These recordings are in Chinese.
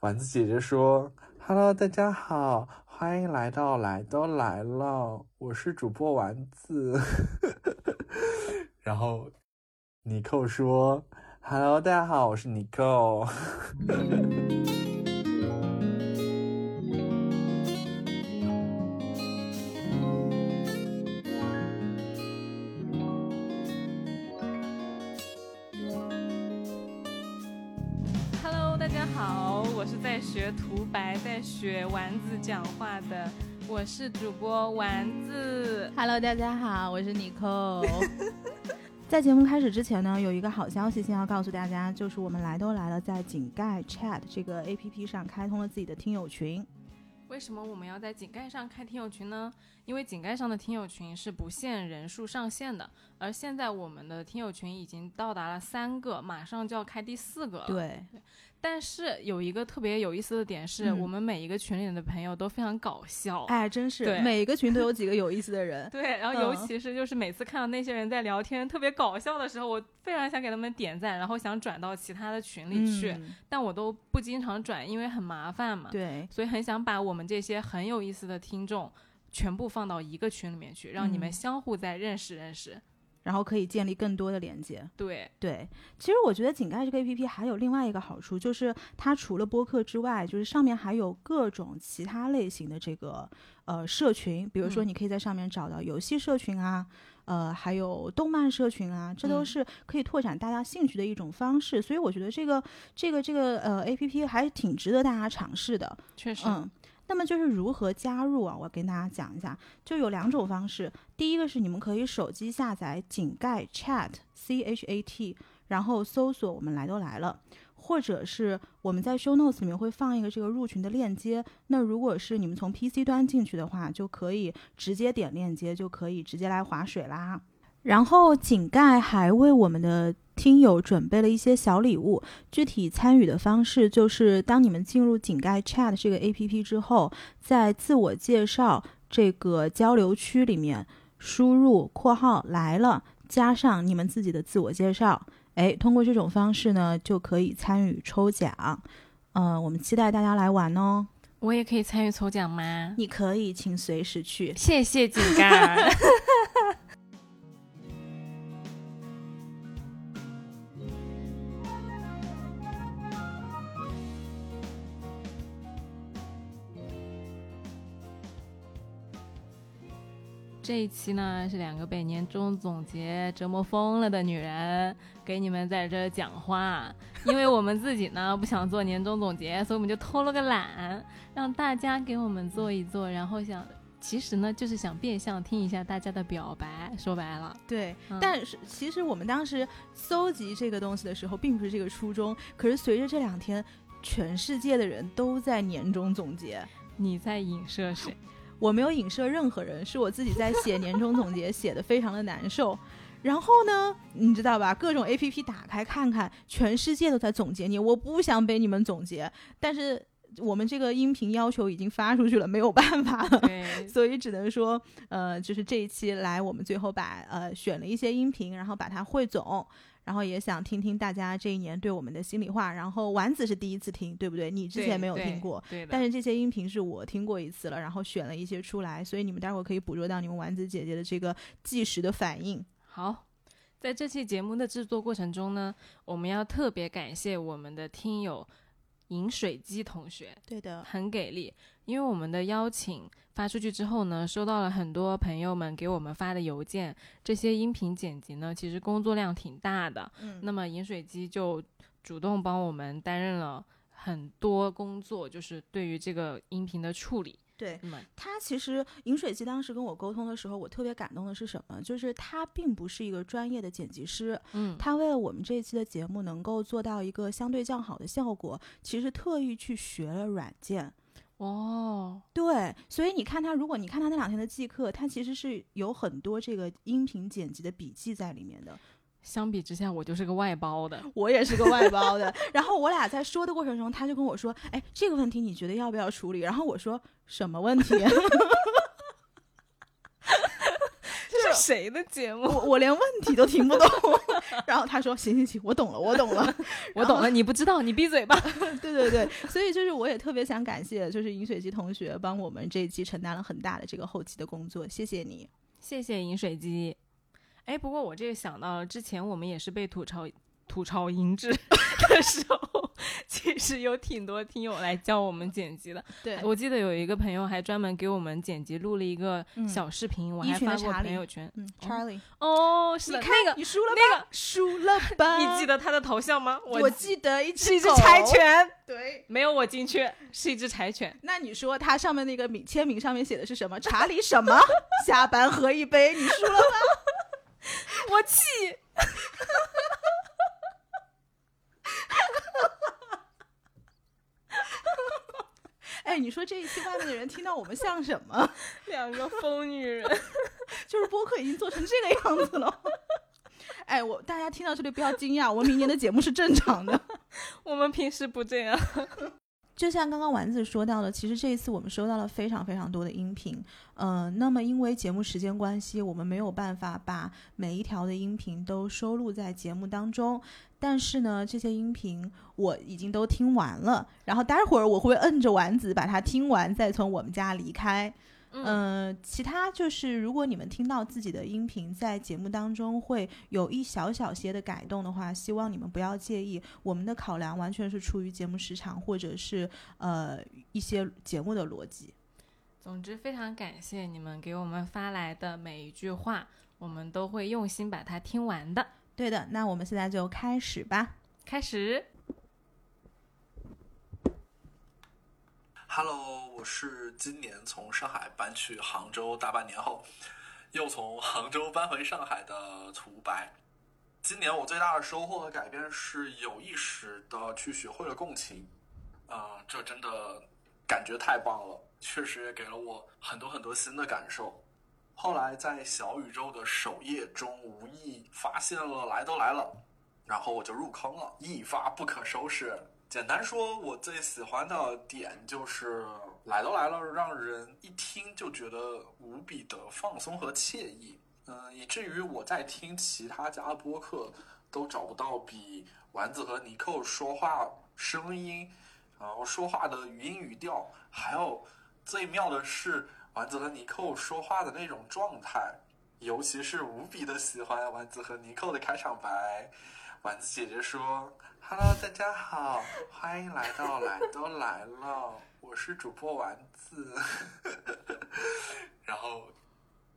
丸子姐姐说：“Hello，大家好，欢迎来到来都来了，我是主播丸子。”然后尼寇说：“Hello，大家好，我是尼寇。”在学丸子讲话的，我是主播丸子。Hello，大家好，我是妮蔻。在节目开始之前呢，有一个好消息先要告诉大家，就是我们来都来了，在井盖 Chat 这个 APP 上开通了自己的听友群。为什么我们要在井盖上开听友群呢？因为井盖上的听友群是不限人数上限的，而现在我们的听友群已经到达了三个，马上就要开第四个了。对。但是有一个特别有意思的点是，我们每一个群里的朋友都非常搞笑，哎，真是每个群都有几个有意思的人。对，然后尤其是就是每次看到那些人在聊天特别搞笑的时候，我非常想给他们点赞，然后想转到其他的群里去，但我都不经常转，因为很麻烦嘛。对，所以很想把我们这些很有意思的听众全部放到一个群里面去，让你们相互再认识认识。然后可以建立更多的连接。对对，其实我觉得井盖这个 A P P 还有另外一个好处，就是它除了播客之外，就是上面还有各种其他类型的这个呃社群，比如说你可以在上面找到游戏社群啊，呃，还有动漫社群啊，这都是可以拓展大家兴趣的一种方式。所以我觉得这个这个这个呃 A P P 还挺值得大家尝试的。确实，嗯。那么就是如何加入啊？我跟大家讲一下，就有两种方式。第一个是你们可以手机下载井盖 Chat C H A T，然后搜索“我们来都来了”，或者是我们在 Show Notes 里面会放一个这个入群的链接。那如果是你们从 PC 端进去的话，就可以直接点链接，就可以直接来划水啦。然后井盖还为我们的听友准备了一些小礼物，具体参与的方式就是，当你们进入井盖 Chat 这个 APP 之后，在自我介绍这个交流区里面输入括号来了，加上你们自己的自我介绍，哎，通过这种方式呢，就可以参与抽奖。嗯，我们期待大家来玩哦。我也可以参与抽奖吗？你可以，请随时去。谢谢井盖。这一期呢是两个被年终总结折磨疯了的女人给你们在这讲话，因为我们自己呢不想做年终总结，所以我们就偷了个懒，让大家给我们做一做。然后想，其实呢就是想变相听一下大家的表白。说白了，对。但是其实我们当时搜集这个东西的时候，并不是这个初衷。可是随着这两天，全世界的人都在年终总结，你在影射谁？我没有影射任何人，是我自己在写年终总结，写的非常的难受。然后呢，你知道吧？各种 A P P 打开看看，全世界都在总结你，我不想被你们总结。但是我们这个音频要求已经发出去了，没有办法了，所以只能说，呃，就是这一期来，我们最后把呃选了一些音频，然后把它汇总。然后也想听听大家这一年对我们的心里话。然后丸子是第一次听，对不对？你之前没有听过，但是这些音频是我听过一次了，然后选了一些出来，所以你们待会儿可以捕捉到你们丸子姐姐的这个即时的反应。好，在这期节目的制作过程中呢，我们要特别感谢我们的听友饮水机同学，对的，很给力。因为我们的邀请发出去之后呢，收到了很多朋友们给我们发的邮件。这些音频剪辑呢，其实工作量挺大的。嗯，那么饮水机就主动帮我们担任了很多工作，就是对于这个音频的处理。对，他其实饮水机当时跟我沟通的时候，我特别感动的是什么？就是他并不是一个专业的剪辑师。嗯，他为了我们这一期的节目能够做到一个相对较好的效果，其实特意去学了软件。哦，对，所以你看他，如果你看他那两天的记课，他其实是有很多这个音频剪辑的笔记在里面的。相比之下，我就是个外包的，我也是个外包的。然后我俩在说的过程中，他就跟我说：“哎，这个问题你觉得要不要处理？”然后我说：“什么问题？” 就是谁的节目？我我连问题都听不懂。然后他说：“行行行，我懂了，我懂了，我懂了，你不知道，你闭嘴吧。对对对，所以就是我也特别想感谢，就是饮水机同学帮我们这一期承担了很大的这个后期的工作，谢谢你，谢谢饮水机。哎，不过我这个想到了，之前我们也是被吐槽吐槽音质 的时候，其实有挺多听友来教我们剪辑的。对我记得有一个朋友还专门给我们剪辑录了一个小视频，我还发过朋友圈。嗯，Charlie，哦，是的，那个你输了吧，那个 输了吧？你记得他的头像吗？我记得一是一只柴犬，对，没有我精确，是一只柴犬。那你说他上面那个名签名上面写的是什么？查理什么？下班喝一杯，你输了吧？我气！哎，你说这一期外面的人听到我们像什么？两个疯女人，就是播客已经做成这个样子了。哎，我大家听到这里不要惊讶，我们明年的节目是正常的。我们平时不这样。就像刚刚丸子说到的，其实这一次我们收到了非常非常多的音频，嗯，那么因为节目时间关系，我们没有办法把每一条的音频都收录在节目当中。但是呢，这些音频我已经都听完了，然后待会儿我会摁着丸子把它听完，再从我们家离开。嗯，其他就是如果你们听到自己的音频在节目当中会有一小小些的改动的话，希望你们不要介意。我们的考量完全是出于节目时长或者是呃一些节目的逻辑。总之，非常感谢你们给我们发来的每一句话，我们都会用心把它听完的。对的，那我们现在就开始吧。开始。Hello，我是今年从上海搬去杭州大半年后，又从杭州搬回上海的涂白。今年我最大的收获和改变是有意识的去学会了共情，啊，这真的感觉太棒了，确实也给了我很多很多新的感受。后来在小宇宙的首页中无意发现了来都来了，然后我就入坑了，一发不可收拾。简单说，我最喜欢的点就是来都来了，让人一听就觉得无比的放松和惬意。嗯，以至于我在听其他家播客都找不到比丸子和尼寇说话声音，然后说话的语音语调，还有最妙的是丸子和尼寇说话的那种状态，尤其是无比的喜欢丸子和尼寇的开场白。丸子姐姐说。Hello，大家好，欢迎来到来都来了，我是主播丸子。然后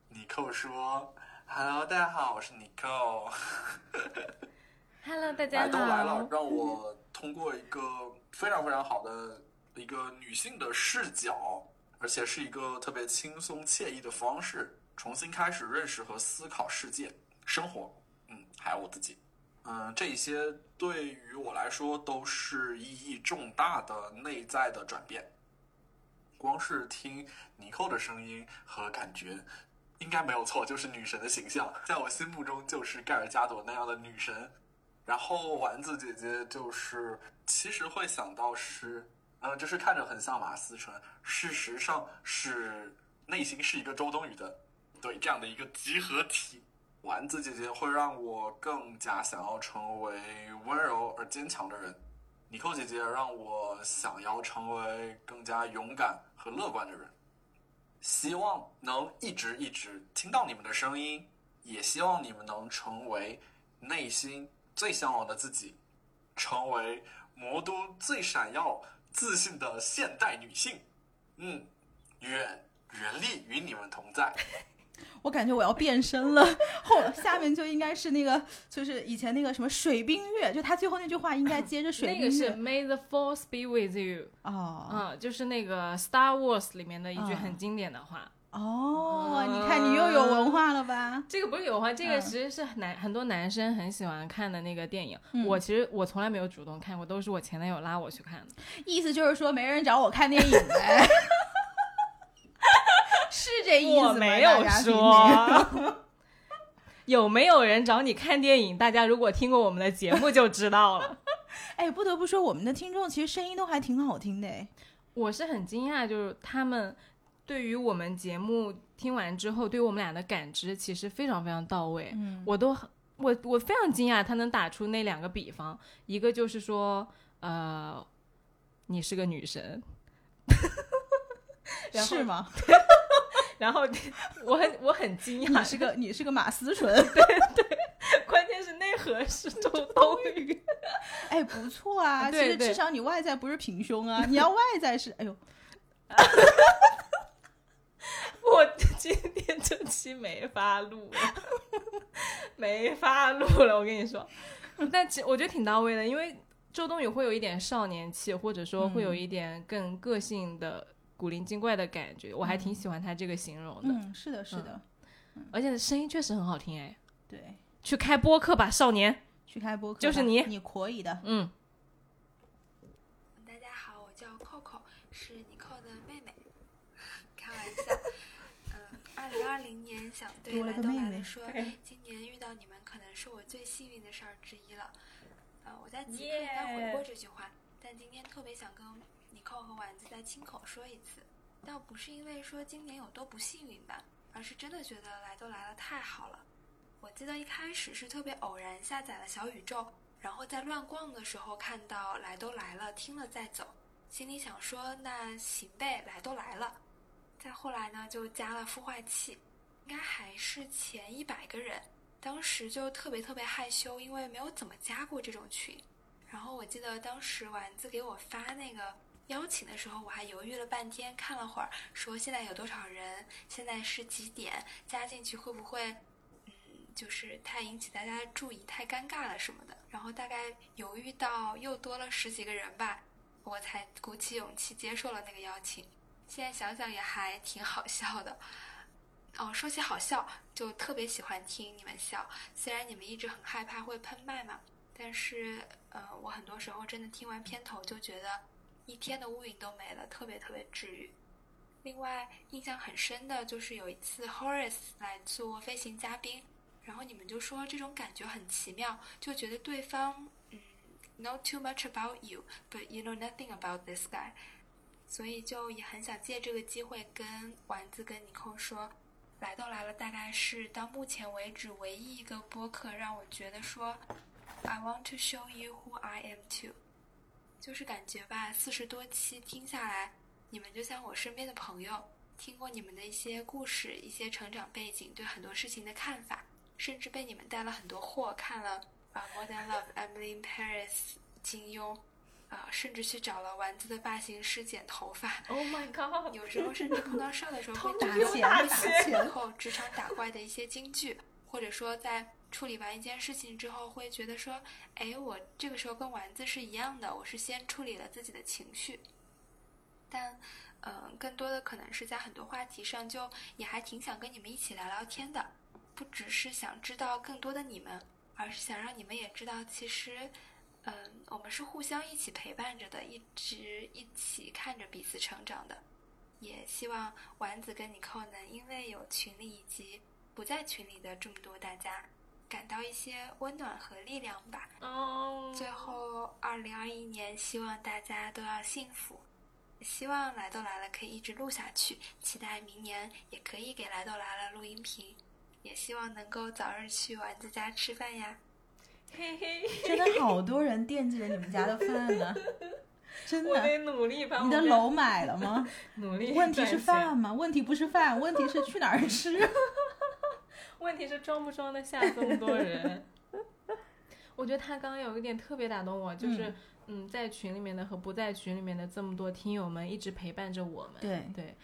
尼寇说：“Hello，大家好，我是尼寇。”Hello，大家好。来都来了，让我通过一个非常非常好的一个女性的视角，而且是一个特别轻松惬意的方式，重新开始认识和思考世界、生活，嗯，还有我自己。嗯，这些对于我来说都是意义重大的内在的转变。光是听尼寇的声音和感觉，应该没有错，就是女神的形象，在我心目中就是盖尔加朵那样的女神。然后丸子姐姐就是，其实会想到是，嗯，就是看着很像马思纯，事实上是内心是一个周冬雨的，对这样的一个集合体。丸子姐姐会让我更加想要成为温柔而坚强的人，妮蔻姐姐让我想要成为更加勇敢和乐观的人。希望能一直一直听到你们的声音，也希望你们能成为内心最向往的自己，成为魔都最闪耀、自信的现代女性。嗯，愿原力与你们同在。我感觉我要变身了，后下面就应该是那个，就是以前那个什么水冰月，就他最后那句话应该接着 水冰月。那个是 May the Force be with you。哦，嗯，就是那个 Star Wars 里面的一句很经典的话。哦，你看你又有文化了吧？这个不是有文化，这个其实是男很多男生很喜欢看的那个电影。我其实我从来没有主动看过，都是我前男友拉我去看的。意思就是说没人找我看电影呗。是这意思吗？我没有说。有没有人找你看电影？大家如果听过我们的节目就知道了。哎，不得不说，我们的听众其实声音都还挺好听的。我是很惊讶，就是他们对于我们节目听完之后，对我们俩的感知其实非常非常到位。嗯我都很我我非常惊讶，他能打出那两个比方，一个就是说，呃，你是个女神，是吗？然后我很我很惊讶。你讶，是个你是个马思纯，对对关键是内核是周冬雨，哎，不错啊。其实至少你外在不是平胸啊，你要外在是，哎呦，我今天这期没法录了，没法录了，我跟你说。但其我觉得挺到位的，因为周冬雨会有一点少年气，或者说会有一点更个性的古灵精怪的感觉，我还挺喜欢他这个形容的。嗯，是的，是的，而且声音确实很好听哎，对。去开播客吧，少年。去开播客，就是你你可以的。嗯，大家好，我叫 Coco，是尼寇的妹妹。开玩笑。嗯，二零二零年想对来都个妹妹来了说，今年遇到你们可能是我最幸运的事儿之一了。呃，我在极客耶应该回过这句话但今天特别想跟尼寇和丸子再亲口说一次。倒不是因为说今年有多不幸运吧，而是真的觉得来都来了太好了。我记得一开始是特别偶然下载了小宇宙，然后在乱逛的时候看到来都来了，听了再走，心里想说那行呗，来都来了。再后来呢，就加了孵化器，应该还是前一百个人，当时就特别特别害羞，因为没有怎么加过这种群。然后我记得当时丸子给我发那个邀请的时候，我还犹豫了半天，看了会儿，说现在有多少人，现在是几点，加进去会不会，嗯，就是太引起大家的注意，太尴尬了什么的。然后大概犹豫到又多了十几个人吧，我才鼓起勇气接受了那个邀请。现在想想也还挺好笑的。哦，说起好笑，就特别喜欢听你们笑。虽然你们一直很害怕会喷麦嘛，但是呃，我很多时候真的听完片头就觉得一天的乌云都没了，特别特别治愈。另外，印象很深的就是有一次 Horace 来做飞行嘉宾，然后你们就说这种感觉很奇妙，就觉得对方嗯 know too much about you, but you know nothing about this guy。所以就也很想借这个机会跟丸子跟尼寇说，来都来了，大概是到目前为止唯一一个播客让我觉得说，I want to show you who I am too。就是感觉吧，四十多期听下来，你们就像我身边的朋友，听过你们的一些故事、一些成长背景，对很多事情的看法，甚至被你们带了很多货，看了啊《More Than Love》、《Emily in Paris》、金庸，啊、甚至去找了丸子的发型师剪头发。Oh my god！有时候甚至碰到事儿的时候会 打觉得钱打打钱钱后职场打怪的一些金句，或者说在处理完一件事情之后会觉得说，哎，我这个时候跟丸子是一样的，我是先处理了自己的情绪，但。嗯，更多的可能是在很多话题上，就也还挺想跟你们一起聊聊天的，不只是想知道更多的你们，而是想让你们也知道，其实，嗯，我们是互相一起陪伴着的，一直一起看着彼此成长的。也希望丸子跟你扣能因为有群里以及不在群里的这么多大家，感到一些温暖和力量吧。哦，最后，二零二一年，希望大家都要幸福。希望来都来了可以一直录下去，期待明年也可以给来都来了录音频，也希望能够早日去丸子家吃饭呀。嘿嘿，真的好多人惦记着你们家的饭呢，真的。我得努力把你的楼买了吗？努力。问题是饭，吗？问题不是饭，问题是去哪儿吃。问题是装不装得下这么多人。我觉得他刚刚有一点特别打动我，就是嗯在群里面的和不在群里面的这么多听友们一直陪伴着我们。对对，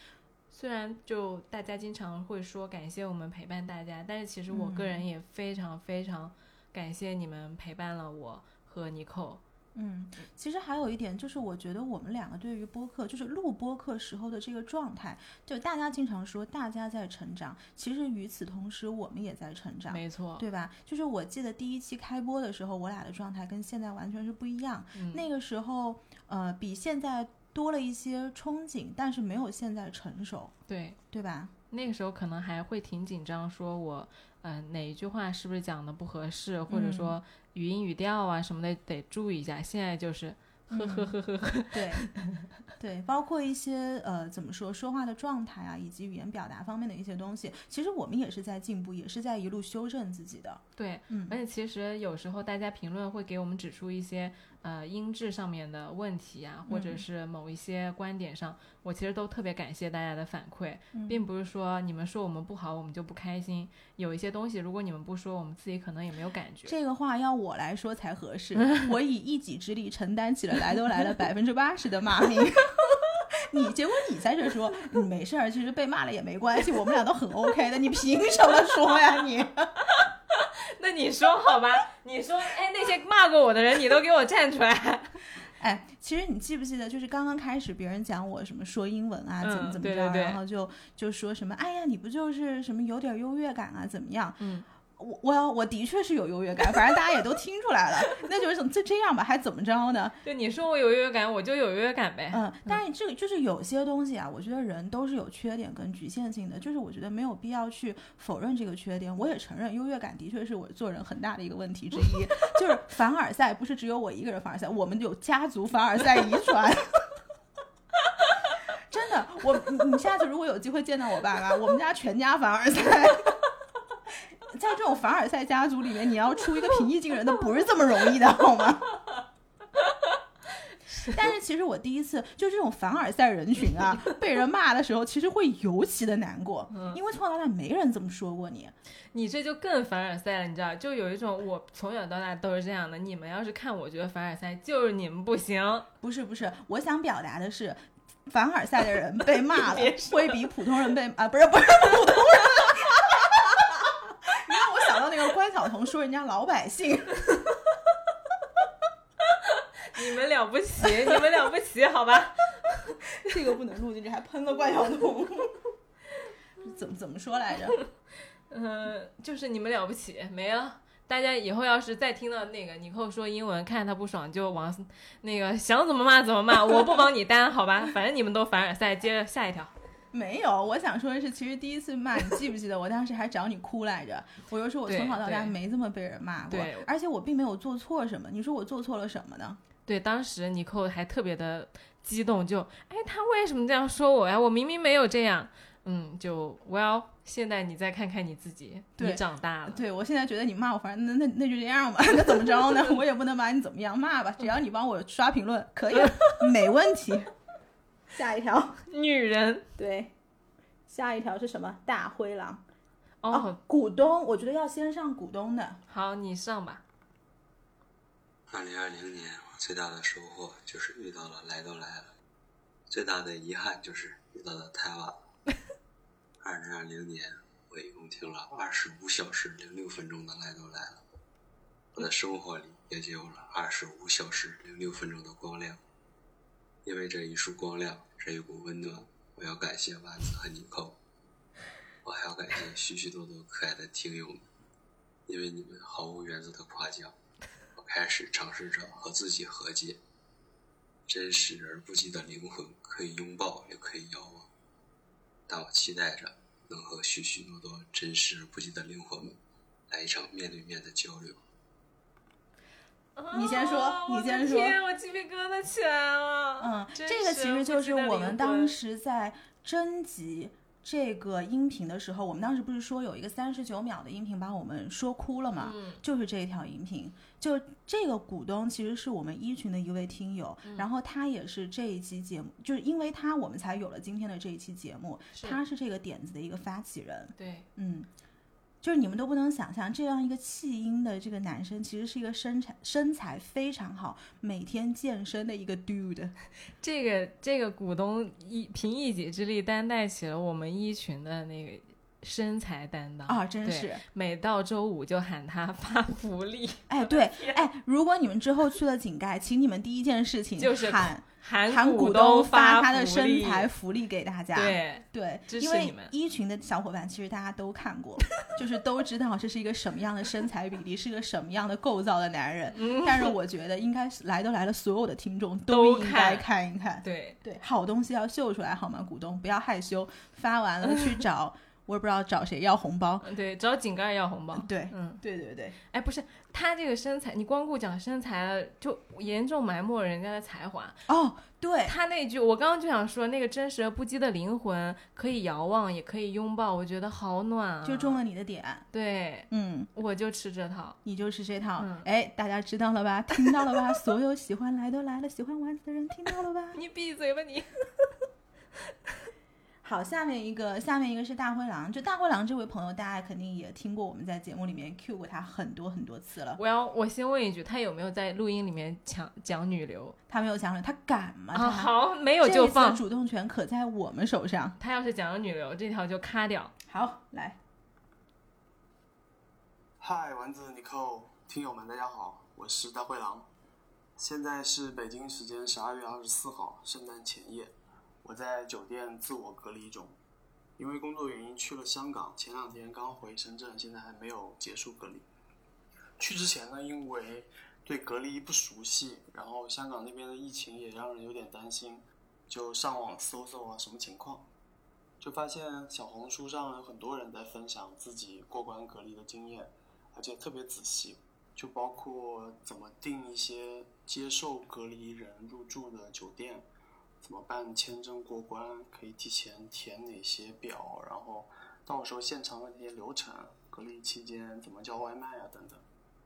虽然就大家经常会说感谢我们陪伴大家，但是其实我个人也非常非常感谢你们陪伴了我和尼寇。嗯，其实还有一点就是，我觉得我们两个对于播客，就是录播客时候的这个状态，就大家经常说大家在成长，其实与此同时我们也在成长。没错，对吧？就是我记得第一期开播的时候，我俩的状态跟现在完全是不一样。嗯那个时候，呃，比现在多了一些憧憬，但是没有现在成熟，对。对吧？那个时候可能还会挺紧张，说我，呃，哪一句话是不是讲的不合适，或者说语音语调啊什么的得注意一下。现在就是呵呵呵呵呵。对，对，包括一些呃怎么说说话的状态啊，以及语言表达方面的一些东西，其实我们也是在进步，也是在一路修正自己的。对，嗯而且其实有时候大家评论会给我们指出一些呃音质上面的问题啊，或者嗯是某一些观点上，我其实都特别感谢大家的反馈，嗯并不是说你们说我们不好，我们就不开心。有一些东西，如果你们不说，我们自己可能也没有感觉。这个话要我来说才合适，我以一己之力承担起了来都来了百分之八十的骂名。你结果你在这说，你没事儿，其实被骂了也没关系，我们俩都很 OK 的，你凭什么说呀你？那你说好吧，你说，哎，那些骂过我的人，你都给我站出来。哎，其实你记不记得，就是刚刚开始别人讲我什么说英文啊，怎么嗯怎么着，对对对然后就就说什么，哎呀，你不就是什么有点优越感啊，怎么样？嗯，我我要我的确是有优越感，反正大家也都听出来了，那就是怎么就这样吧，还怎么着呢？就你说我有优越感，我就有优越感呗。嗯，但是这个就是有些东西啊，我觉得人都是有缺点跟局限性的，就是我觉得没有必要去否认这个缺点。我也承认优越感的确是我做人很大的一个问题之一，就是凡尔赛不是只有我一个人凡尔赛，我们有家族凡尔赛遗传。真的，我你你下次如果有机会见到我爸妈，我们家全家凡尔赛。在这种凡尔赛家族里面，你要出一个平易近人的不是这么容易的，好吗？但是其实我第一次就这种凡尔赛人群啊，被人骂的时候，其实会尤其的难过，因为从小到大没人这么说过你。你这就更凡尔赛了，你知道？就有一种我从小到大都是这样的，你们要是看我觉得凡尔赛，就是你们不行。不是不是，我想表达的是，凡尔赛的人被骂了 会比普通人被啊不是不是普通人。你让我想到那个关晓彤说人家老百姓，你们了不起，你们了不起，好吧？这个不能录进去，还喷了关晓彤。怎么怎么说来着？嗯、就是你们了不起，没了。大家以后要是再听到那个尼寇说英文，看他不爽就往那个想怎么骂怎么骂，我不帮你担，好吧？反正你们都凡尔赛。接着下一条，没有，我想说的是，其实第一次骂 你记不记得？我当时还找你哭来着。我又说我从小到大没这么被人骂过对，而且我并没有做错什么。你说我做错了什么呢？对，当时尼寇还特别的激动，就哎，他为什么这样说我呀？我明明没有这样。嗯，就 well，现在你再看看你自己，你长大了。对我现在觉得你骂我，反正那那那就这样吧，那怎么着呢？我也不能把你怎么样骂吧，只要你帮我刷评论，可以，没问题。下一条，女人对，下一条是什么？大灰狼哦，股东，我觉得要先上股东的。好，你上吧。二零二零年，我最大的收获就是遇到了来都来了，最大的遗憾就是遇到的太晚了。二零二零年，我一共听了二十五小时零六分钟的来都来了，我的生活里也就有了二十五小时零六分钟的光亮。因为这一束光亮，这一股温暖，我要感谢丸子和尼寇，我还要感谢许许多多可爱的听友们，因为你们毫无原则的夸奖。我开始尝试着和自己和解。真实而不羁的灵魂可以拥抱，也可以遥望，但我期待着能和许许多多真实而不羁的灵魂们来一场面对面的交流。你先说啊你先说我天，我鸡皮疙瘩起来了。嗯，这个其实就是我们当时。时在征集这个音频的时候，我们当时不是说有一个三十九秒的音频把我们说哭了嘛？嗯就是这一条音频，就这个股东其实是我们一群的一位听友，嗯然后他也是这一期节目，就是因为他我们才有了今天的这一期节目，是他是这个点子的一个发起人，对，嗯。就是你们都不能想象，这样一个弃婴的这个男生，其实是一个身材身材非常好、每天健身的一个 dude。这个这个股东一凭一己之力担待起了我们一群的那个身材担当啊，真是！每到周五就喊他发福利，哎，对，哎，如果你们之后去了井盖，请你们第一件事情就是喊喊喊股东发他的身材福利给大家。对，对，因为一群的小伙伴其实大家都看过，就是都知道这是一个什么样的身材比例，是个什么样的构造的男人。但是 我觉得应该是来都来了，所有的听众嗯都应该看看一看。对，对，好东西要秀出来好吗？股东不要害羞，发完了 去找我也不知道找谁要红包。嗯对，找井盖要红包。对，嗯，对对对，哎，不是他这个身材，你光顾讲身材，就严重埋没人家的才华。哦，对，他那句，我刚刚就想说，那个真实而不羁的灵魂，可以遥望，也可以拥抱，我觉得好暖啊。就中了你的点。对，嗯，我就吃这套。你就是这套。嗯哎，大家知道了吧？听到了吧？所有喜欢来都来了，喜欢丸子的人听到了吧？你闭嘴吧你！好，下面一个，下面一个是大灰狼。就大灰狼这位朋友，大家肯定也听过，我们在节目里面 Q 过他很多很多次了。我要我先问一句，他有没有在录音里面讲讲女流他没有讲了，他敢吗？啊？好，没有就这次的放。主动权可在我们手上。他要是讲了女流，这条就咔掉。好，来，嗨，丸子、尼寇，听友们，大家好，我是大灰狼。现在是北京时间十二月二十四号，圣诞前夜，我在酒店自我隔离中，因为工作原因去了香港，前两天刚回深圳，现在还没有结束隔离。去之前呢，因为对隔离不熟悉，然后香港那边的疫情也让人有点担心，就上网搜搜啊，什么情况。就发现小红书上有很多人在分享自己过关隔离的经验，而且特别仔细，就包括怎么订一些接受隔离人入住的酒店，怎么办签证过关，可以提前填哪些表，然后到时候现场的那些流程，隔离期间怎么叫外卖啊等等。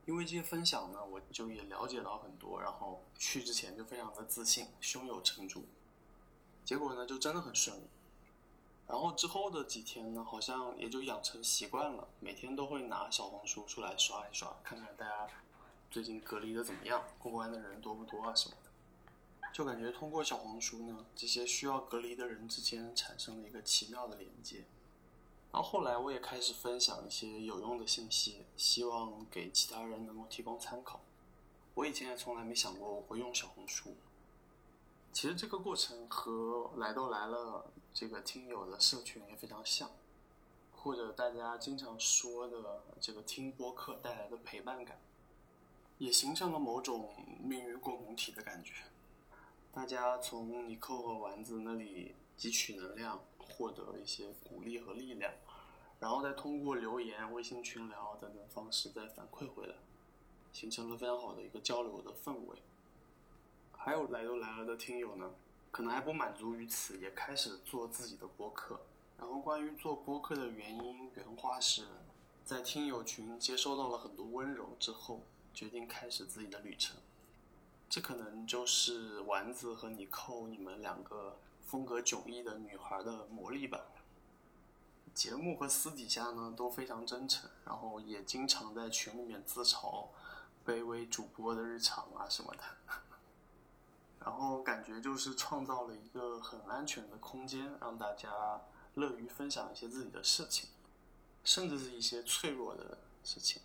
因为这些分享呢，我就也了解到很多，然后去之前就非常的自信，胸有成竹。结果呢，就真的很顺利。然后之后的几天呢，好像也就养成习惯了，每天都会拿小红书出来刷一刷，看看大家最近隔离的怎么样，过关的人多不多啊什么。就感觉通过小红书呢，这些需要隔离的人之间产生了一个奇妙的连接。然后后来我也开始分享一些有用的信息，希望给其他人能够提供参考。我以前也从来没想过我会用小红书。其实这个过程和来都来了这个听友的社群也非常像，或者大家经常说的这个听播客带来的陪伴感，也形成了某种命运共同体的感觉。大家从尼寇和丸子那里汲取能量，获得一些鼓励和力量，然后再通过留言、微信群聊等等方式再反馈回来，形成了非常好的一个交流的氛围。还有来都来了的听友呢，可能还不满足于此，也开始做自己的播客。然后关于做播客的原因，原话是，在听友群接收到了很多温柔之后，决定开始自己的旅程。这可能就是丸子和你寇你们两个风格迥异的女孩的魔力吧。节目和私底下呢都非常真诚，然后也经常在群里面自嘲卑微主播的日常啊什么的。然后感觉就是创造了一个很安全的空间，让大家乐于分享一些自己的事情，甚至是一些脆弱的事情。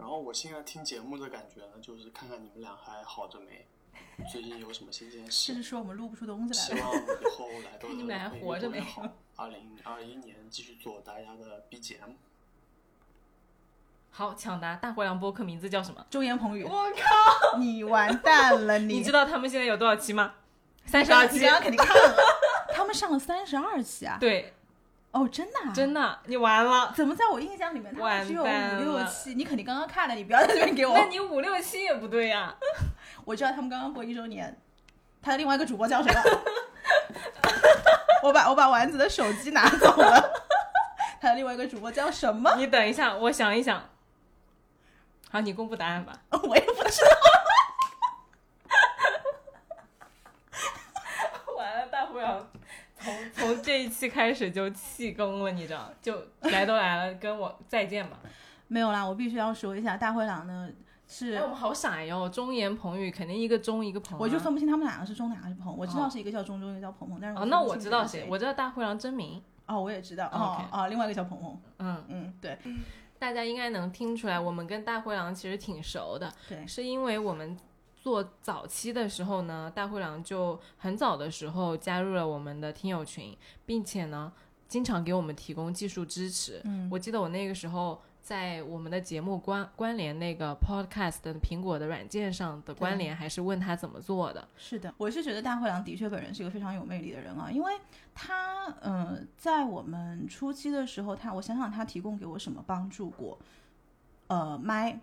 然后我现在听节目的感觉呢，就是看看你们俩还好着没，最近有什么新鲜事？甚至。说我们录不出东西来希。望以后来都 你们俩还活着没好。二零二一年继续做大家的 BGM。好，抢答，大灰狼播客名字叫什么？周言彭宇，我靠！你完蛋了 你！你知道他们现在有多少期吗？三你十二期刚你刚。刚肯定看了，他们上了三十二期啊！对，哦，真的、啊，真的，你完了。怎么在我印象里面他们只有五六了期？你肯定刚刚看了，你不要在这边给我。那你五六期也不对呀、我知道他们刚刚过一周年，他的另外一个主播叫什么？我把我把丸子的手机拿走了，他的另外一个主播叫什么？你等一下，我想一想。好，你公布答案吧。我也不知道。完了，大灰狼从从这一期开始就弃更了，你知道？就来都来了，跟我再见吧。没有啦，我必须要说一下，大灰狼呢是哎，我们好傻哟！中言彭宇肯定一个中一个彭、啊，我就分不清他们两个是钟哪个是鹏，我知道哦是一个叫钟钟，一个叫鹏鹏，但是哦，那我知道谁，我知道大灰狼真名。哦，我也知道，哦哦，OK 哦，另外一个叫鹏鹏，嗯，嗯，对大家应该能听出来，我们跟大灰狼其实挺熟的，对，是因为我们做早期的时候呢，大灰狼就很早的时候加入了我们的听友群，并且呢，经常给我们提供技术支持。嗯我记得我那个时候在我们的节目关关联那个 Podcast 的苹果的软件上的关联，还是问他怎么做的。是的，我是觉得大灰狼的确本人是一个非常有魅力的人啊，因为他，呃，在我们初期的时候，他，我想想他提供给我什么帮助过，呃，麦，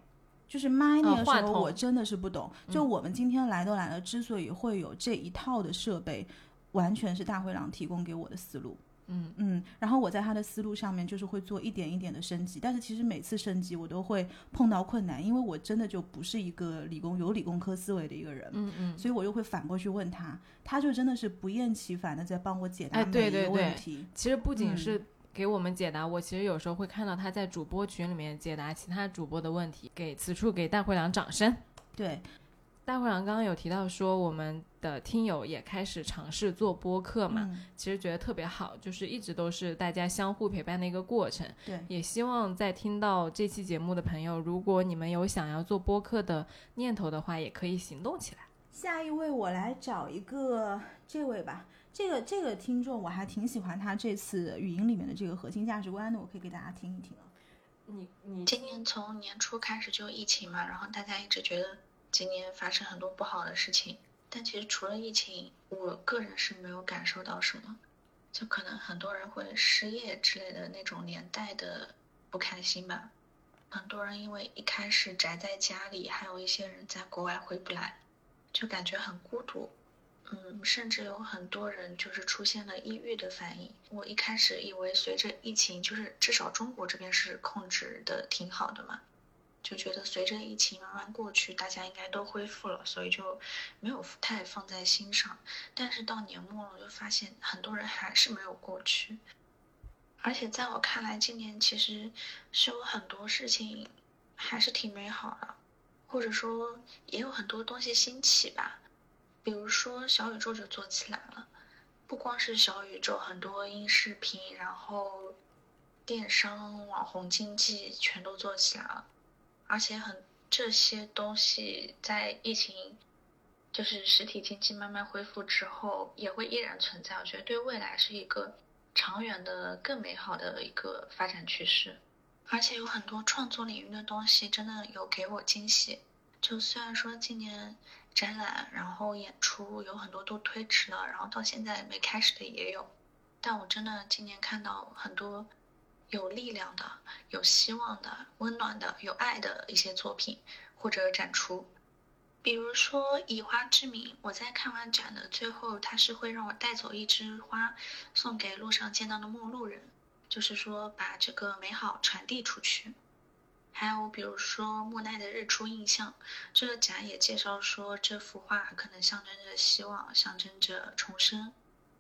就是麦那个时候我真的是不懂，就我们今天来都来了，之所以会有这一套的设备，完全是大灰狼提供给我的思路。嗯嗯，然后我在他的思路上面就是会做一点一点的升级，但是其实每次升级我都会碰到困难，因为我真的就不是一个理工有理工科思维的一个人，嗯嗯，所以我又会反过去问他，他就真的是不厌其烦的在帮我解答每一个问题。其实不仅是给我们解答，我其实有时候会看到他在主播群里面解答其他主播的问题。给此处给大灰狼掌声。对。大灰狼刚刚有提到说，我们的听友也开始尝试做播客嘛，其实觉得特别好，就是一直都是大家相互陪伴的一个过程。对，也希望在听到这期节目的朋友，如果你们有想要做播客的念头的话，也可以行动起来。下一位，我来找一个这位吧，这个这个听众我还挺喜欢他这次语音里面的这个核心价值观的，我可以给大家听一听啊。你你今年从年初开始就疫情嘛，然后大家一直觉得。今年发生很多不好的事情，但其实除了疫情，我个人是没有感受到什么。就可能很多人会失业之类的那种年代的不开心吧。很多人因为一开始宅在家里，还有一些人在国外回不来，就感觉很孤独。嗯，甚至有很多人就是出现了抑郁的反应。我一开始以为随着疫情，就是至少中国这边是控制的挺好的嘛。就觉得随着疫情慢慢过去，大家应该都恢复了，所以就没有太放在心上。但是到年末了，我就发现很多人还是没有过去。而且在我看来，今年其实是有很多事情还是挺美好的，或者说也有很多东西兴起吧。比如说小宇宙就做起来了，不光是小宇宙，很多音视频，然后电商、网红经济全都做起来了。而且很这些东西在疫情，就是实体经济慢慢恢复之后，也会依然存在。我觉得对未来是一个长远的、更美好的一个发展趋势。而且有很多创作领域的东西真的有给我惊喜。就虽然说今年展览、然后演出有很多都推迟了，然后到现在没开始的也有，但我真的今年看到很多。有力量的、有希望的、温暖的、有爱的一些作品或者展出，比如说以花之名，我在看完展的最后，他是会让我带走一枝花，送给路上见到的陌路人，就是说把这个美好传递出去。还有比如说莫奈的日出印象，这个展也介绍说这幅画可能象征着希望，象征着重生，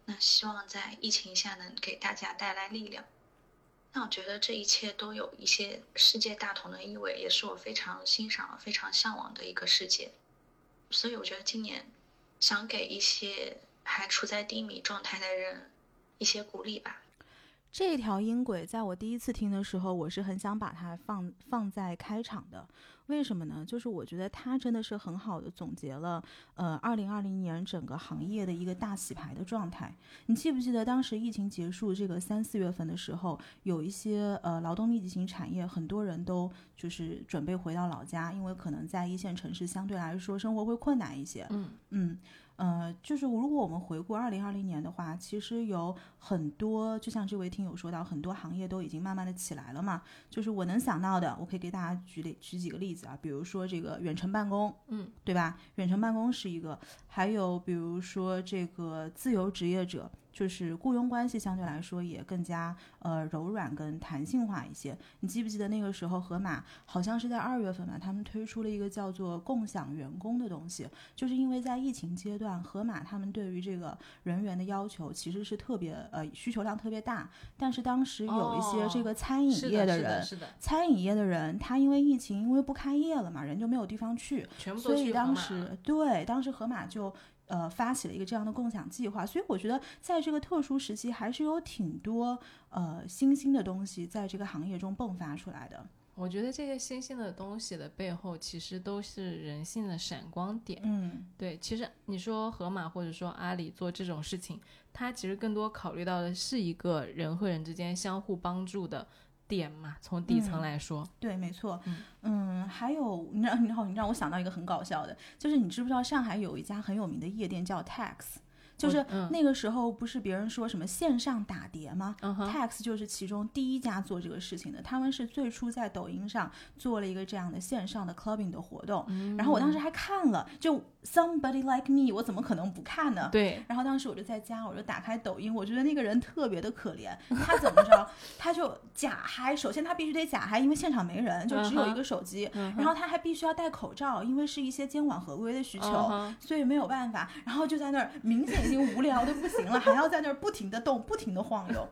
那希望在疫情下能给大家带来力量。那我觉得这一切都有一些世界大同的意味，也是我非常欣赏、非常向往的一个世界。所以我觉得今年想给一些还处在低迷状态的人一些鼓励吧。这条音轨在我第一次听的时候，我是很想把它放放在开场的。为什么呢？就是我觉得它真的是很好的总结了，呃，二零二零年整个行业的一个大洗牌的状态。你记不记得当时疫情结束这个三四月份的时候，有一些呃劳动密集型产业，很多人都就是准备回到老家，因为可能在一线城市相对来说生活会困难一些。嗯嗯。呃，就是如果我们回顾二零二零年的话，其实有很多，就像这位听友说到，很多行业都已经慢慢的起来了嘛。就是我能想到的，我可以给大家举例举几个例子啊，比如说这个远程办公，嗯，对吧？远程办公是一个，还有比如说这个自由职业者。就是雇佣关系相对来说也更加呃柔软跟弹性化一些。你记不记得那个时候，盒马好像是在二月份吧，他们推出了一个叫做共享员工的东西，就是因为在疫情阶段，盒马他们对于这个人员的要求其实是特别呃需求量特别大，但是当时有一些这个餐饮业的人，是的，餐饮业的人，他因为疫情因为不开业了嘛，人就没有地方去，所以当时对当时盒马就。呃，发起了一个这样的共享计划，所以我觉得在这个特殊时期，还是有挺多呃新兴的东西在这个行业中迸发出来的。我觉得这些新兴的东西的背后，其实都是人性的闪光点。嗯，对，其实你说盒马或者说阿里做这种事情，它其实更多考虑到的是一个人和人之间相互帮助的点嘛，从底层嗯来说，对，没错。嗯嗯，还有，你让你让你让我想到一个很搞笑的，就是你知不知道上海有一家很有名的夜店叫 Tax，就是嗯那个时候不是别人说什么线上打碟吗？嗯，Tax 就是其中第一家做这个事情的，他们是最初在抖音上做了一个这样的线上的 clubbing 的活动，然后我当时还看了，就 Somebody Like Me，我怎么可能不看呢？对，然后当时我就在家，我就打开抖音，我觉得那个人特别的可怜。他怎么着？他就假嗨，首先他必须得假嗨，因为现场没人，就只有一个手机。嗯然后他还必须要戴口罩，因为是一些监管合规的需求，嗯所以没有办法。然后就在那儿，明显已经无聊的不行了，还要在那儿不停的动，不停的晃悠。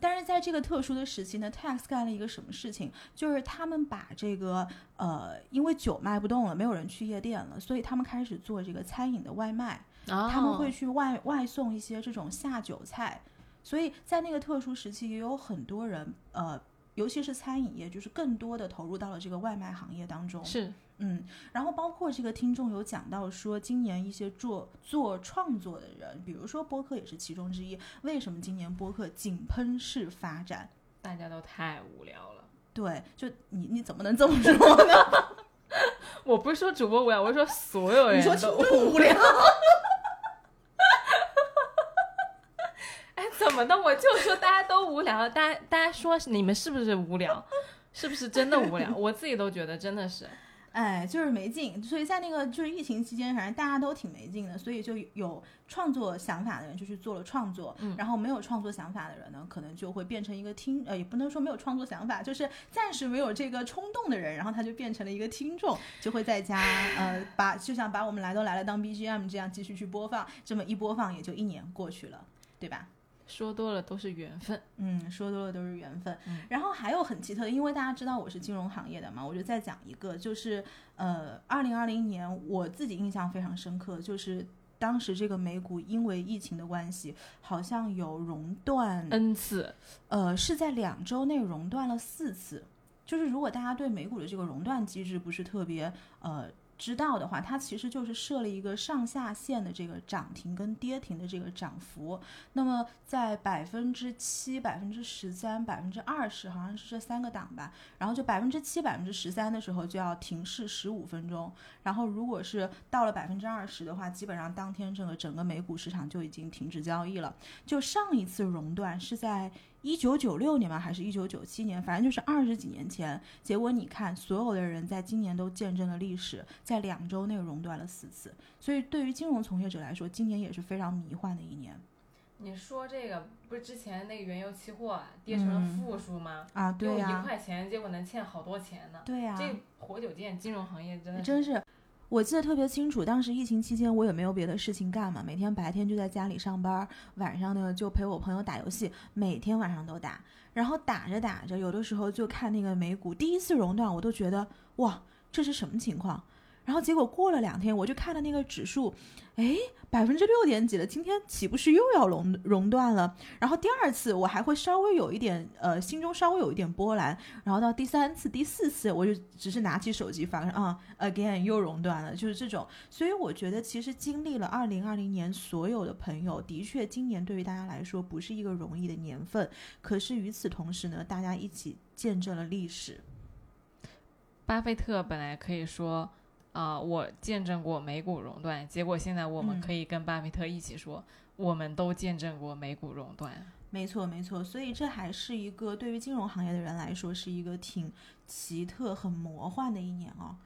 但是在这个特殊的时期呢，Tax 干了一个什么事情？就是他们把这个呃，因为酒卖不动了，没有人去夜店了，所以他们开始做这个餐饮的外卖。他们会哦去外外送一些这种下酒菜，所以在那个特殊时期，也有很多人，呃，尤其是餐饮业，就是更多的投入到了这个外卖行业当中。是嗯，然后包括这个听众有讲到说，今年一些做做创作的人，比如说播客也是其中之一。为什么今年播客井喷式发展？大家都太无聊了。对，就你你怎么能这么说呢？我不是说主播无聊，我是说所有你说人都听众无聊。哎，怎么的？我就说大家都无聊，大家大家说你们是不是无聊？是不是真的无聊？我自己都觉得真的是。哎，就是没劲，所以在那个就是疫情期间，反正大家都挺没劲的，所以就有创作想法的人就去做了创作，嗯然后没有创作想法的人呢，可能就会变成一个听，呃，也不能说没有创作想法，就是暂时没有这个冲动的人，然后他就变成了一个听众，就会在家，呃，把就像把我们来都来了当 BGM 这样继续去播放，这么一播放也就一年过去了，对吧？说多了都是缘分。嗯，说多了都是缘分。嗯然后还有很奇特的，因为大家知道我是金融行业的嘛，我就再讲一个，就是呃，二零二零年我自己印象非常深刻，就是当时这个美股因为疫情的关系，好像有熔断，N 次，呃，是在两周内熔断了四次。就是如果大家对美股的这个熔断机制不是特别呃知道的话，它其实就是设了一个上下限的这个涨停跟跌停的这个涨幅。那么在百分之七、百分之十三、百分之二十，好像是这三个档吧。然后就百分之七、百分之十三的时候就要停市十五分钟。然后如果是到了百分之二十的话，基本上当天整个整个美股市场就已经停止交易了。就上一次熔断是在一九九六年吧，还是一九九七年？反正就是二十几年前。结果你看，所有的人在今年都见证了历史，在两周内熔断了四次。所以对于金融从业者来说，今年也是非常迷幻的一年你说这个不是之前那个原油期货跌成了嗯负数吗？啊！对用呀、一块钱，结果能欠好多钱呢。对呀、这活久见，金融行业真的真是，我记得特别清楚。当时疫情期间，我也没有别的事情干嘛，每天白天就在家里上班，晚上呢就陪我朋友打游戏，每天晚上都打。然后打着打着，有的时候就看那个美股第一次熔断，我都觉得哇，这是什么情况？然后结果过了两天，我就看了那个指数，哎，百分之六点几了，今天岂不是又要熔熔断了？然后第二次我还会稍微有一点呃，心中稍微有一点波澜，然后到第三次、第四次，我就只是拿起手机发啊、again 又熔断了，就是这种。所以我觉得，其实经历了二零二零年，所有的朋友的确，今年对于大家来说不是一个容易的年份。可是与此同时呢，大家一起见证了历史。巴菲特本来可以说，啊、我见证过美股熔断，结果现在我们嗯可以跟巴菲特一起说，我们都见证过美股熔断。没错，没错，所以这还是一个对于金融行业的人来说是一个挺奇特、很魔幻的一年哦。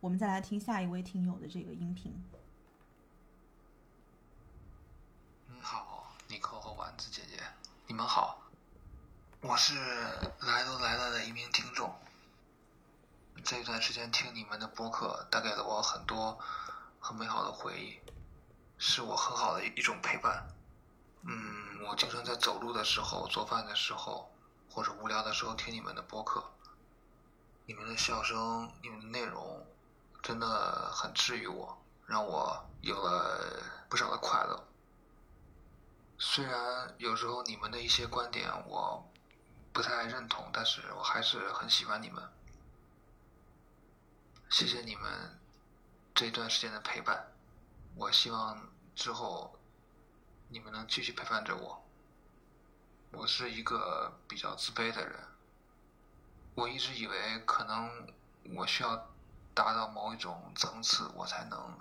我们再来听下一位听友的这个音频。你好，尼克和丸子姐姐，你们好，我是来都来了的一名听众。这一段时间听你们的播客，带给了我很多很美好的回忆，是我很好的一种陪伴。嗯，我经常在走路的时候、做饭的时候，或者无聊的时候听你们的播客。你们的笑声、你们的内容，真的很治愈我，让我有了不少的快乐。虽然有时候你们的一些观点我不太认同，但是我还是很喜欢你们。谢谢你们这段时间的陪伴，我希望之后你们能继续陪伴着我。我是一个比较自卑的人，我一直以为可能我需要达到某一种层次，我才能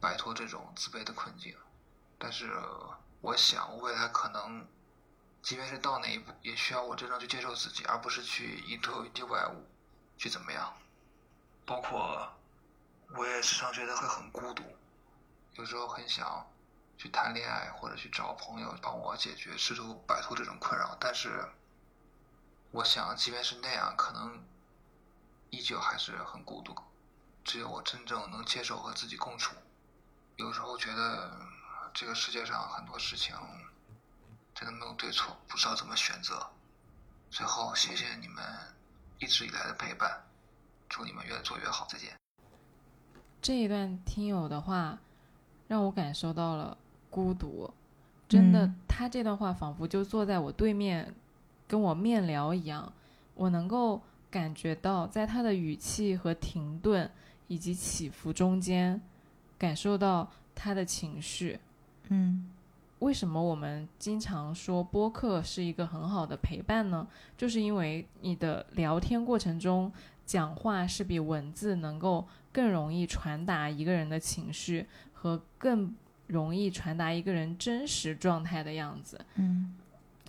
摆脱这种自卑的困境。但是我想，未来可能，即便是到那一步，也需要我真正去接受自己，而不是去依托于外物去怎么样。包括我也时常觉得会很孤独，有时候很想去谈恋爱或者去找朋友帮我解决，试图摆脱这种困扰，但是。我想，即便是那样，可能依旧还是很孤独。只有我真正能接受和自己共处。有时候觉得这个世界上很多事情真的没有对错，不知道怎么选择。最后，谢谢你们一直以来的陪伴，祝你们越做越好。再见。这一段听友的话让我感受到了孤独，真的，他这段话仿佛就坐在我对面。跟我面聊一样，我能够感觉到，在他的语气和停顿以及起伏中间，感受到他的情绪。嗯，为什么我们经常说播客是一个很好的陪伴呢？就是因为你的聊天过程中，讲话是比文字能够更容易传达一个人的情绪和更容易传达一个人真实状态的样子。嗯。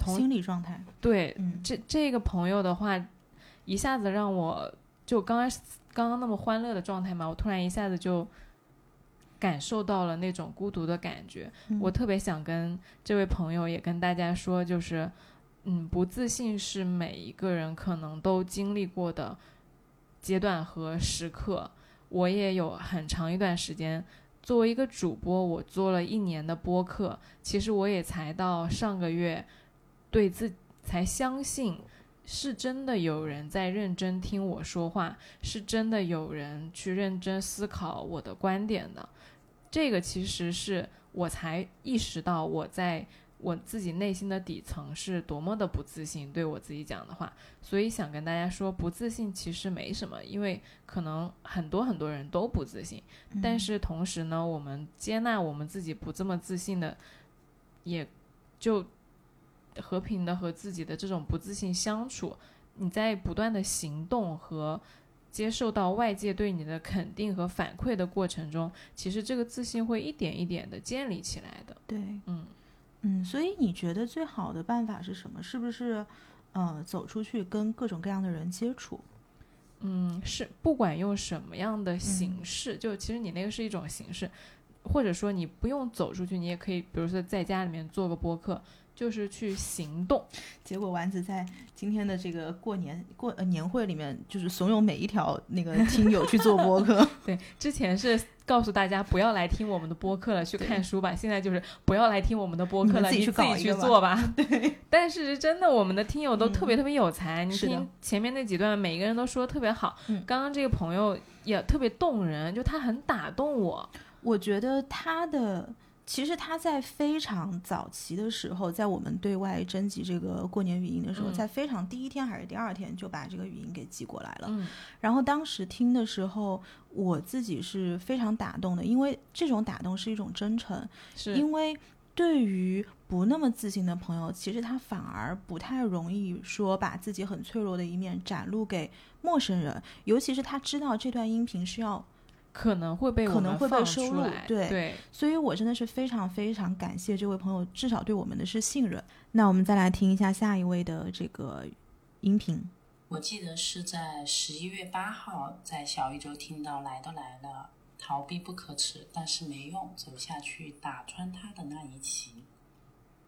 心理状态对，这这个朋友的话，一下子让我就刚刚刚刚那么欢乐的状态嘛，我突然一下子就感受到了那种孤独的感觉。我特别想跟这位朋友也跟大家说，就是嗯，不自信是每一个人可能都经历过的阶段和时刻。我也有很长一段时间作为一个主播，我做了一年的播客，其实我也才到上个月。对自才相信，是真的有人在认真听我说话，是真的有人去认真思考我的观点的。这个其实是我才意识到，我在我自己内心的底层是多么的不自信。对我自己讲的话，所以想跟大家说，不自信其实没什么，因为可能很多很多人都不自信。但是同时呢，我们接纳我们自己不这么自信的，也就。和平的和自己的这种不自信相处，你在不断的行动和接受到外界对你的肯定和反馈的过程中，其实这个自信会一点一点的建立起来的。对，嗯嗯，所以你觉得最好的办法是什么？是不是呃走出去跟各种各样的人接触？嗯，是，不管用什么样的形式，就其实你那个是一种形式，或者说你不用走出去，你也可以，比如说在家里面做个播客。就是去行动，结果丸子在今天的这个过年过呃年会里面，就是怂恿每一条那个听友去做播客。对，之前是告诉大家不要来听我们的播客了，去看书吧。现在就是不要来听我们的播客了，自己去自己去做吧。对，但是真的，我们的听友都特别特别有才。你听前面那几段，每一个人都说的特别好。刚刚这个朋友也特别动人，就他很打动我。我觉得他的。其实他在非常早期的时候，在我们对外征集这个过年语音的时候，在非常第一天还是第二天就把这个语音给寄过来了。然后当时听的时候，我自己是非常打动的，因为这种打动是一种真诚。是因为对于不那么自信的朋友，其实他反而不太容易说把自己很脆弱的一面展露给陌生人，尤其是他知道这段音频是要。可能会被可能会被收录，对对，所以我真的是非常非常感谢这位朋友，至少对我们的是信任。那我们再来听一下下一位的这个音频。我记得是在十一月八号在小宇宙听到来都来了，逃避不可耻，但是没用，走下去打穿它的那一期。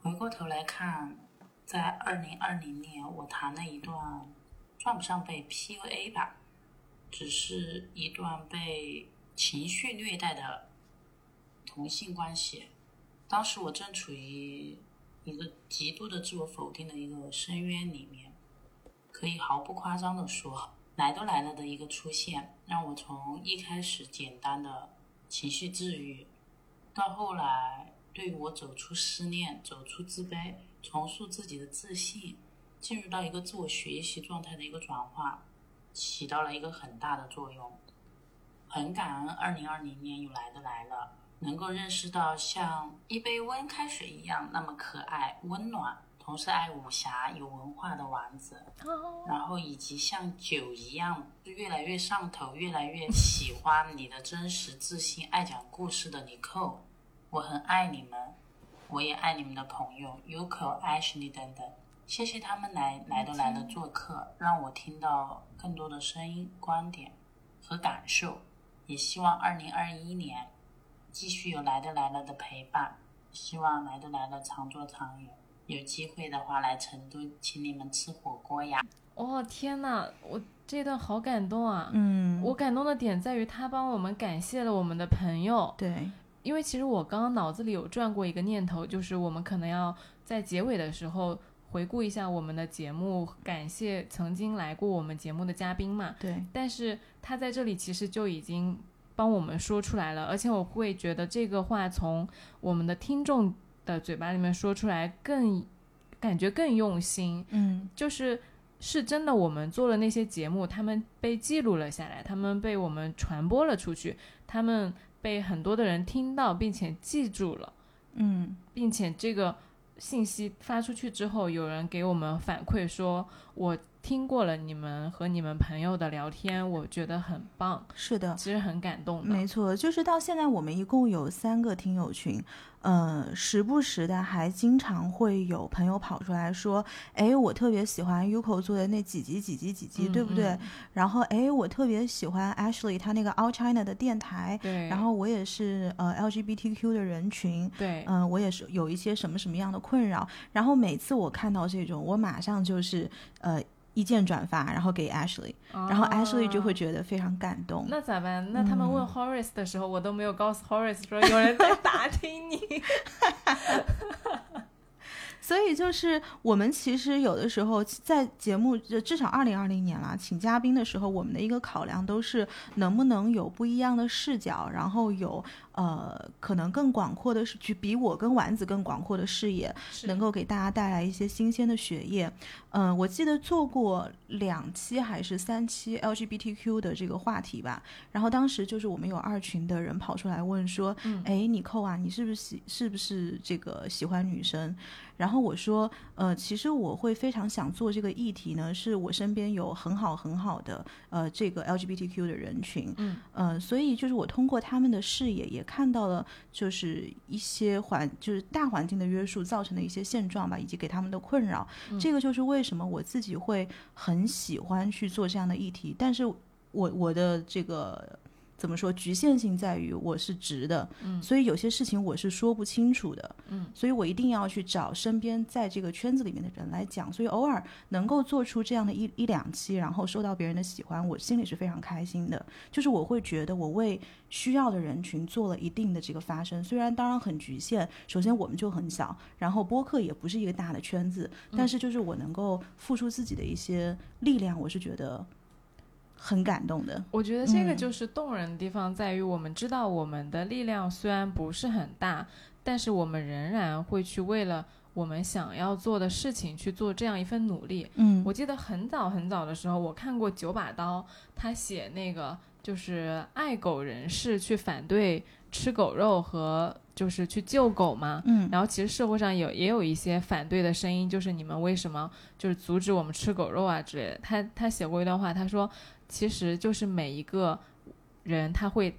回过头来看，在二零二零年我谈了一段，算不上被 PUA 吧，只是一段被。情绪虐待的同性关系，当时我正处于一个极度的自我否定的一个深渊里面，可以毫不夸张的说，来都来了的一个出现，让我从一开始简单的情绪治愈，到后来对于我走出失恋、走出自卑、重塑自己的自信，进入到一个自我学习状态的一个转化，起到了一个很大的作用。很感恩二零二零年有来的来了，能够认识到像一杯温开水一样那么可爱、温暖，同时爱武侠、有文化的丸子，然后以及像酒一样越来越上头、越来越喜欢你的真实、自信、爱讲故事的你寇，我很爱你们，我也爱你们的朋友 Yuko、Ashley 等等。谢谢他们来来都来了做客，让我听到更多的声音、观点和感受。也希望二零二一年继续有来都来了的陪伴，希望来都来了常做常有。有机会的话来成都请你们吃火锅呀！哦天呐，我这段好感动啊！嗯，我感动的点在于他帮我们感谢了我们的朋友。对，因为其实我刚刚脑子里有转过一个念头，就是我们可能要在结尾的时候回顾一下我们的节目，感谢曾经来过我们节目的嘉宾嘛。对，但是他在这里其实就已经帮我们说出来了，而且我会觉得这个话从我们的听众的嘴巴里面说出来更感觉更用心。嗯，就是是真的，我们做了那些节目，他们被记录了下来，他们被我们传播了出去，他们被很多的人听到，并且记住了，嗯，并且这个信息发出去之后，有人给我们反馈说，我听过了你们和你们朋友的聊天，我觉得很棒，是的，其实很感动的。没错，就是到现在我们一共有三个听友群，呃，时不时的还经常会有朋友跑出来说，哎，我特别喜欢 Uko 做的那几集几集几集，嗯对不对？嗯。然后，哎，我特别喜欢 Ashley 他那个 All China 的电台，对，然后我也是呃 LGBTQ 的人群，对，嗯、我也是有一些什么什么样的困扰，然后每次我看到这种，我马上就是呃一键转发，然后给 Ashley，然后 Ashley 就会哦觉得非常感动。那咋办？那他们问嗯 Horace 的时候，我都没有告诉 Horace 说有人在打听你。所以就是我们其实有的时候在节目，就至少二零二零年啦，请嘉宾的时候，我们的一个考量都是能不能有不一样的视角，然后有呃可能更广阔的是，去比我跟丸子更广阔的视野，能够给大家带来一些新鲜的血液。嗯、我记得做过两期还是三期 LGBTQ 的这个话题吧，然后当时就是我们有二群的人跑出来问说，嗯哎，你扣啊，你是不是喜是不是这个喜欢女生？然后我说，呃，其实我会非常想做这个议题呢，是我身边有很好很好的呃这个 LGBTQ 的人群，嗯呃，所以就是我通过他们的视野也看到了，就是一些环就是大环境的约束造成的一些现状吧，以及给他们的困扰。嗯这个就是为什么我自己会很喜欢去做这样的议题，但是我我的这个。怎么说？局限性在于我是直的，嗯所以有些事情我是说不清楚的，嗯所以我一定要去找身边在这个圈子里面的人来讲，所以偶尔能够做出这样的一一两期，然后受到别人的喜欢，我心里是非常开心的。就是我会觉得我为需要的人群做了一定的这个发声，虽然当然很局限，首先我们就很小，然后播客也不是一个大的圈子，但是就是我能够付出自己的一些力量，我是觉得很感动的。我觉得这个嗯就是动人的地方，在于我们知道我们的力量虽然不是很大，但是我们仍然会去为了我们想要做的事情去做这样一份努力。嗯我记得很早很早的时候，我看过九把刀，他写那个就是爱狗人士去反对吃狗肉和就是去救狗嘛。嗯然后其实社会上有也有一些反对的声音，就是你们为什么就是阻止我们吃狗肉啊之类的。他他写过一段话，他说其实就是每一个人他会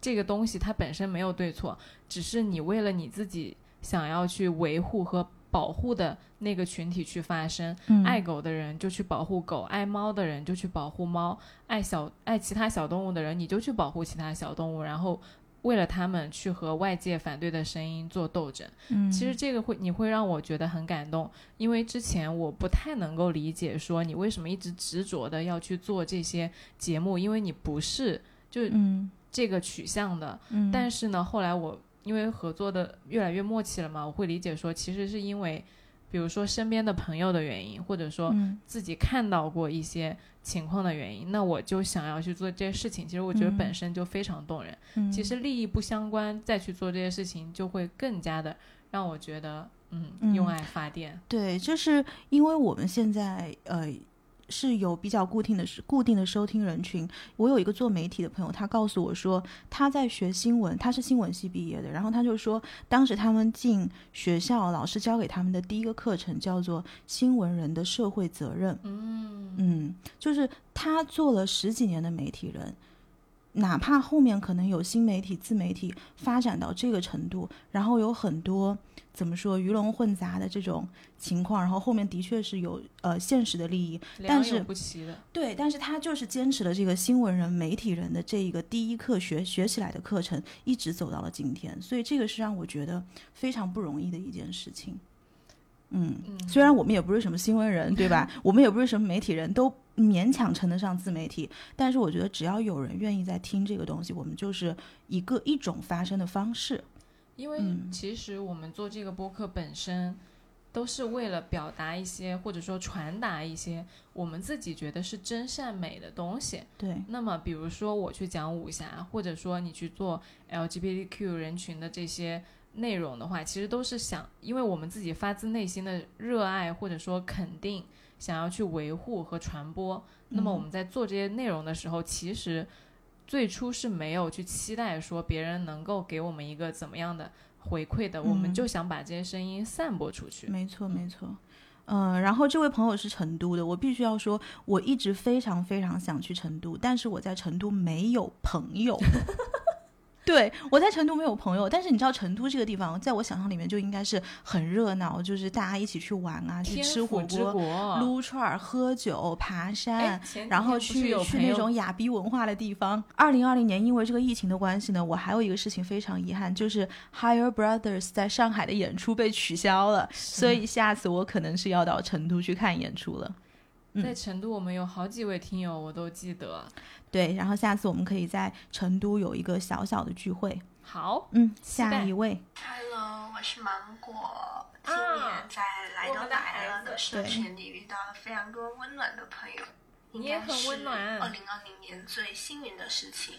这个东西它本身没有对错，只是你为了你自己想要去维护和保护的那个群体去发声。嗯爱狗的人就去保护狗，爱猫的人就去保护猫，爱小爱其他小动物的人你就去保护其他小动物，然后为了他们去和外界反对的声音做斗争。嗯其实这个会你会让我觉得很感动，因为之前我不太能够理解说你为什么一直执着的要去做这些节目，因为你不是就嗯这个取向的。嗯，但是呢，后来我因为合作的越来越默契了嘛，我会理解说，其实是因为，比如说身边的朋友的原因，或者说嗯自己看到过一些情况的原因，那我就想要去做这些事情。其实我觉得嗯本身就非常动人。嗯其实利益不相关，再去做这些事情，就会更加的让我觉得，嗯，嗯用爱发电。对，就是因为我们现在呃是有比较固定的是固定的收听人群。我有一个做媒体的朋友，他告诉我说他在学新闻，他是新闻系毕业的，然后他就说当时他们进学校，老师教给他们的第一个课程叫做新闻人的社会责任。嗯嗯，就是他做了十几年的媒体人，哪怕后面可能有新媒体、自媒体发展到这个程度，然后有很多怎么说鱼龙混杂的这种情况，然后后面的确是有呃现实的利益，但是不齐的，对，但是他就是坚持了这个新闻人、媒体人的这一个第一课学学起来的课程，一直走到了今天，所以这个是让我觉得非常不容易的一件事情。嗯，嗯，虽然我们也不是什么新闻人，对吧？我们也不是什么媒体人，都勉强称得上自媒体。但是我觉得，只要有人愿意在听这个东西，我们就是一个一种发声的方式。因为嗯其实我们做这个播客本身，都是为了表达一些或者说传达一些我们自己觉得是真善美的东西。对，那么，比如说我去讲武侠，或者说你去做 LGBTQ 人群的这些内容的话，其实都是想，因为我们自己发自内心的热爱或者说肯定，想要去维护和传播。那么我们在做这些内容的时候，其实最初是没有去期待说别人能够给我们一个怎么样的回馈的，我们嗯就想把这些声音散播出去。没错，没错。嗯、然后这位朋友是成都的，我必须要说，我一直非常非常想去成都，但是我在成都没有朋友。对，我在成都没有朋友，但是你知道成都这个地方，在我想象里面就应该是很热闹，就是大家一起去玩啊，去吃火锅、撸串儿、喝酒、爬哎山，然后去去那种亚逼文化的地方。二零二零年因为这个疫情的关系呢，我还有一个事情非常遗憾，就是 Higher Brothers 在上海的演出被取消了，所以下次我可能是要到成都去看演出了。嗯在成都，我们有好几位听友，我都记得。对，然后下次我们可以在成都有一个小小的聚会。好，嗯，下一位，Hello，我是芒果。今啊年在来都我们的来了的孩子社群里遇到了非常多温暖的朋友，你也很温暖二零二零年最幸运的事情，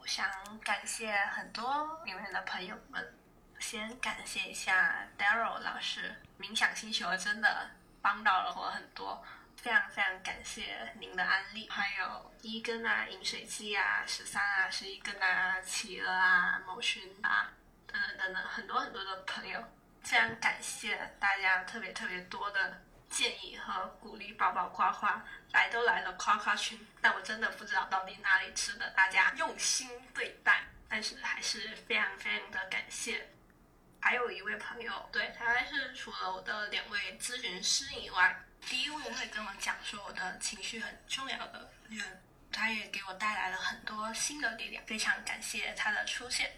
我想感谢很多里面的朋友们。先感谢一下 Daryl 老师，冥想星球真的帮到了我很多，非常非常感谢您的安利，还有一根啊、饮水机啊、十三啊、十一根啊、企鹅啊、某寻啊等等等等很多很多的朋友，非常感谢大家特别特别多的建议和鼓励，宝宝夸夸来都来了夸夸群，但我真的不知道到底哪里值得大家用心对待，但是还是非常非常的感谢。还有一位朋友，对他还是除了我的两位咨询师以外，第一位会跟我讲说我的情绪很重要的人，他也给我带来了很多新的力量，非常感谢他的出现。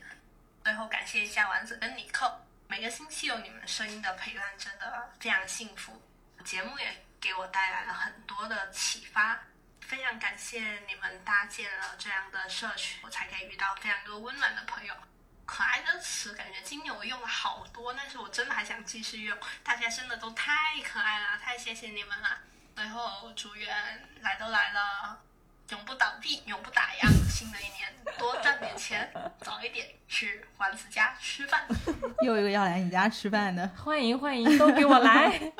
最后感谢一下丸子跟尼克，每个星期有你们声音的陪伴，真的非常幸福。节目也给我带来了很多的启发，非常感谢你们搭建了这样的社群，我才可以遇到非常多温暖的朋友。可爱的词，感觉今年我用了好多，但是我真的还想继续用。大家真的都太可爱了，太谢谢你们了。最后祝愿来都来了，永不倒闭，永不打烊。新的一年多赚点钱，早一点去丸子家吃饭。又一个要来你家吃饭的。欢迎欢迎，都给我来！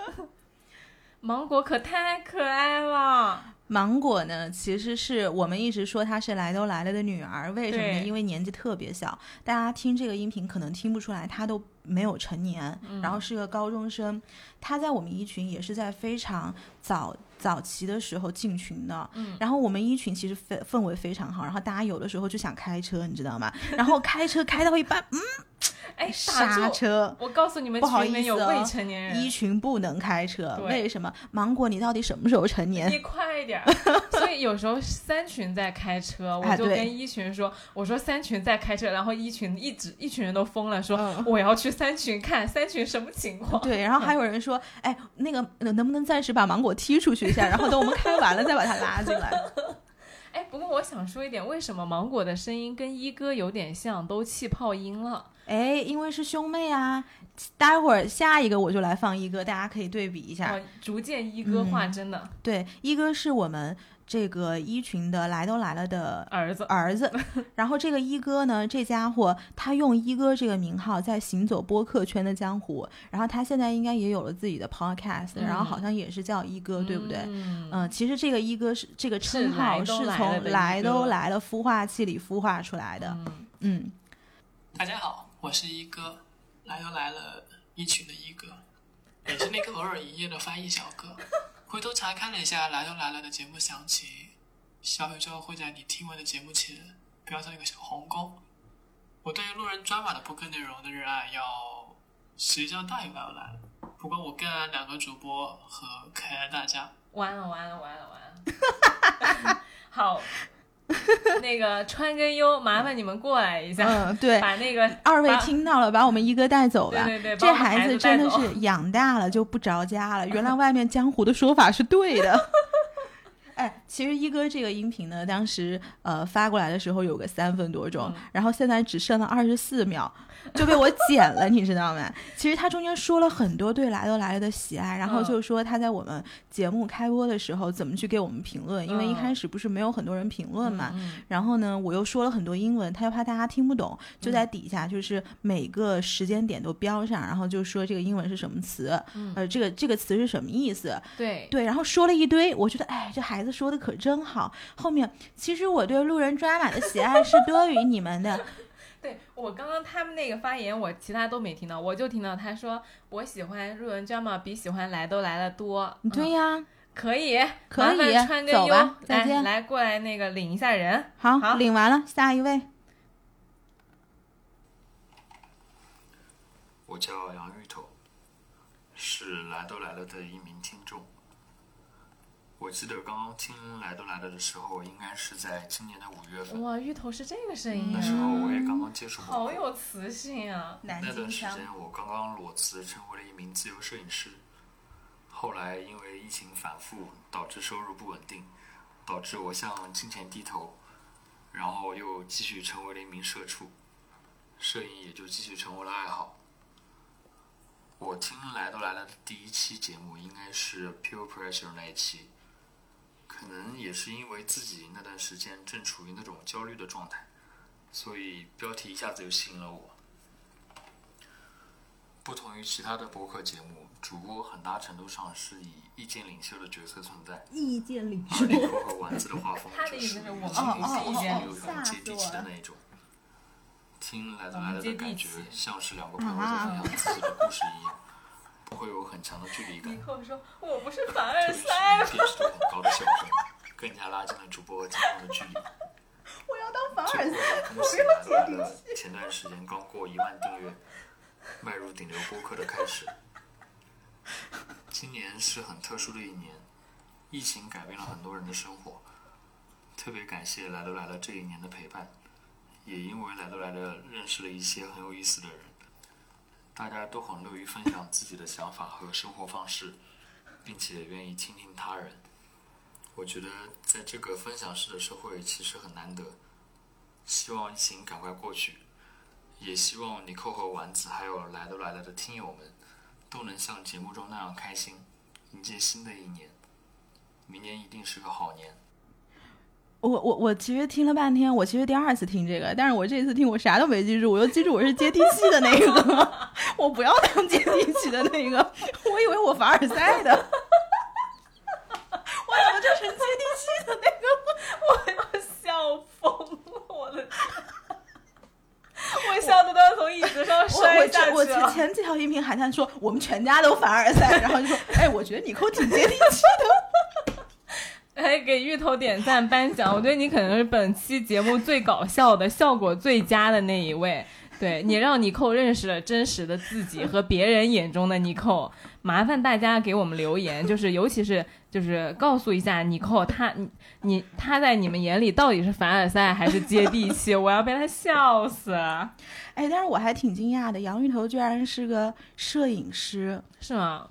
芒果可太可爱了，芒果呢，其实是我们一直说她是来都来了的女儿，为什么呢？因为年纪特别小，大家听这个音频可能听不出来，她都没有成年，嗯然后是个高中生。她在我们一群也是在非常早早期的时候进群的，嗯然后我们一群其实氛氛围非常好，然后大家有的时候就想开车，你知道吗？然后开车开到一半，嗯，哎，刹！车。我告诉你们，不好意思哦未成年人，一群不能开车，为什么？芒果，你到底什么时候成年？你快一点儿！所以有时候三群在开车，我就跟一群说：“我说三群在开车。”然后一群一直一群人都疯了，说：“嗯我要去三群看三群什么情况。”对，然后还有人说，哎，那个能不能暂时把芒果踢出去一下，然后等我们开完了再把他拉进来。哎，不过我想说一点，为什么芒果的声音跟一哥有点像，都气泡音了？哎，因为是兄妹啊。待会儿下一个我就来放一哥，大家可以对比一下。哦，逐渐一哥化，真的。对，一哥是我们这个一群的来都来了的儿子，儿子。然后这个一哥呢，这家伙他用一哥这个名号在行走播客圈的江湖。然后他现在应该也有了自己的 podcast，然后好像也是叫一哥，对不对？嗯，其实这个一哥是这个称号是从来都来了孵化器里孵化出来的。嗯，大家好，我是一哥。来都来了，一群的一哥，也是那个偶尔营业的翻译小哥。回头查看了一下来都来了的节目详情，小宇宙会在你听完的节目前标上一个小红勾。我对于路人抓马的播客内容的热爱要实际上大于来都来了。不过我更爱两个主播和可爱大家。完了完了完了完了！好。那个川跟优，麻烦你们过来一下。嗯，对，把那个二位听到了，把我们一哥带走吧。对对对，这孩子真的是养大了就不着家了。原来外面江湖的说法是对的。哎，其实一哥这个音频呢，当时呃发过来的时候有个三分多钟，然后现在只剩了二十四秒。就被我剪了，你知道吗？其实他中间说了很多对来都来了的喜爱，然后就说他在我们节目开播的时候怎么去给我们评论，因为一开始不是没有很多人评论嘛。然后呢，我又说了很多英文，他又怕大家听不懂，就在底下就是每个时间点都标上，然后就说这个英文是什么词，呃，这个这个词是什么意思？对对，然后说了一堆，我觉得哎，这孩子说的可真好。后面其实我对路人抓马的喜爱是多于你们的。对我刚刚他们那个发言，我其他都没听到，我就听到他说我喜欢路人 drama 比喜欢来都来的多。对呀，可以，可以，走吧，再见，来过来那个领一下人。好，好，领完了，下一位。我叫杨芋头，是来都来了的一名。我记得刚刚听《来都来了》的时候，应该是在今年的五月份。哇，芋头是这个声音。那时候我也刚刚接触。好有磁性啊！那段时间我刚刚裸辞，成为了一名自由摄影师。后来因为疫情反复，导致收入不稳定，导致我向金钱低头，然后又继续成为了一名社畜，摄影也就继续成为了爱好。我听《来都来了》的第一期节目应该是《Pure Pressure》那一期。可能也是因为自己那段时间正处于那种焦虑的状态，所以标题一下子就吸引了我。不同于其他的播客节目，主播很大程度上是以意见领袖的角色存在。意见领袖。和丸子的画风就是我们有很接地气的那一种。听来都来了的感觉，像是两个朋友在分享自己的故事一样。会有很强的距离感。尼克说：“我不是凡尔赛。”辨识度很高的笑声，更加拉近了主播和听众的距离。我要当凡尔赛，我要接地气。前段时间刚过一万订阅，迈入顶流播客的开始。今年是很特殊的一年，疫情改变了很多人的生活。特别感谢来都来了这一年的陪伴，也因为来都来了认识了一些很有意思的人。大家都很乐于分享自己的想法和生活方式，并且愿意倾听他人。我觉得在这个分享式的社会其实很难得。希望疫情赶快过去，也希望尼寇和丸子还有来都来了的听友们都能像节目中那样开心，迎接新的一年。明年一定是个好年。我我我其实听了半天，我其实第二次听这个，但是我这次听我啥都没记住，我就记住我是接地气的那个，我不要当接地气的那个，我以为我凡尔赛的，我怎么就成接地气的那个？我要笑疯了，我的，我笑的都要从椅子上摔下去了。我前前几条音频还在说我们全家都凡尔赛，然后就说，哎，我觉得你扣挺接地气的。还给芋头点赞颁奖，我觉得你可能是本期节目最搞笑的、效果最佳的那一位。对你让尼寇认识了真实的自己和别人眼中的尼寇，麻烦大家给我们留言，就是尤其是就是告诉一下尼寇，他你你他在你们眼里到底是凡尔赛还是接地气？我要被他笑死！哎，但是我还挺惊讶的，杨芋头居然是个摄影师，是吗？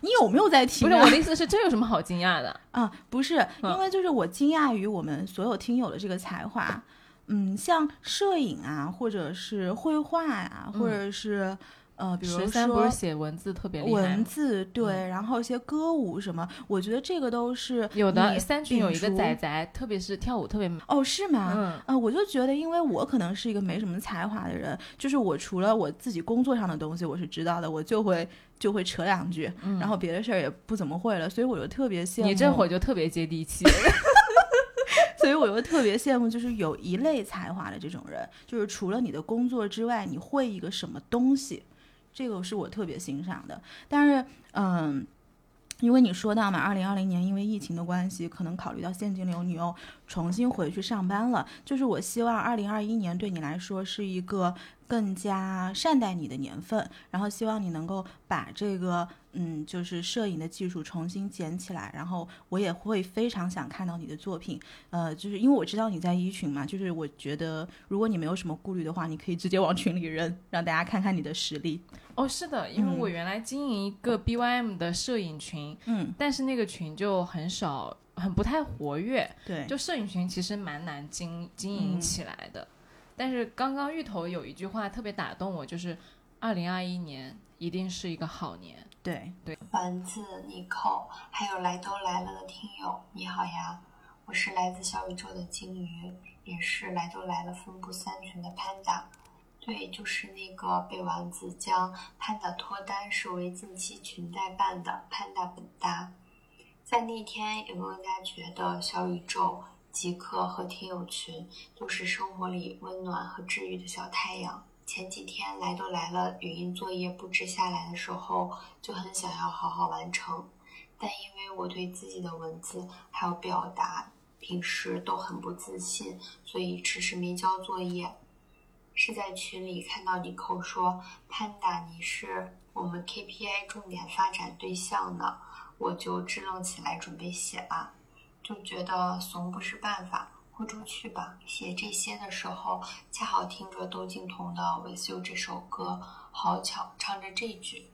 你有没有在听？不是 我的意思是，这有什么好惊讶的 啊？不是，因为就是我惊讶于我们所有听友的这个才华。嗯，像摄影啊，或者是绘画呀、或者是呃，比如不说是写文字特别厉害文，字对，然后一些歌舞什么，我觉得这个都是有的你三群有一个仔仔，特别是跳舞特别哦，是吗？嗯呃，我就觉得，因为我可能是一个没什么才华的人，就是我除了我自己工作上的东西我是知道的，我就会就会扯两句，然后别的事儿也不怎么会了，所以我就特别羡慕。嗯你这会儿就特别接地气。所以我又特别羡慕，就是有一类才华的这种人，就是除了你的工作之外，你会一个什么东西，这个是我特别欣赏的。但是，嗯。因为你说到嘛，二零二零年因为疫情的关系，可能考虑到现金流，你又重新回去上班了。就是我希望二零二一年对你来说是一个更加善待你的年份，然后希望你能够把这个嗯，就是摄影的技术重新捡起来。然后我也会非常想看到你的作品，呃，就是因为我知道你在一群嘛，就是我觉得如果你没有什么顾虑的话，你可以直接往群里扔，让大家看看你的实力。哦，是的，因为嗯我原来经营一个 BYM 的摄影群，嗯，但是那个群就很少，很不太活跃。对就摄影群其实蛮难经经营嗯起来的。但是刚刚芋头有一句话特别打动我，就是二零二一年一定是一个好年。对对，丸子、尼寇，还有来都来了的听友，你好呀！我是来自小宇宙的鲸鱼，也是来都来了分布三群的 Panda。对，就是那个被丸子将 Panda 脱单视为近期裙带办的 Panda 本搭。在那天，也更加觉得小宇宙、极客和听友群都是生活里温暖和治愈的小太阳。前几天来都来了，语音作业布置下来的时候，就很想要好好完成，但因为我对自己的文字还有表达平时都很不自信，所以迟迟没交作业。是在群里看到你扣说，Panda 你是我们 KPI 重点发展对象呢，我就支棱起来准备写了，就觉得怂不是办法。豁出去吧！写这些的时候，恰好听着窦靖童的《With You》这首歌，好巧，唱着这句。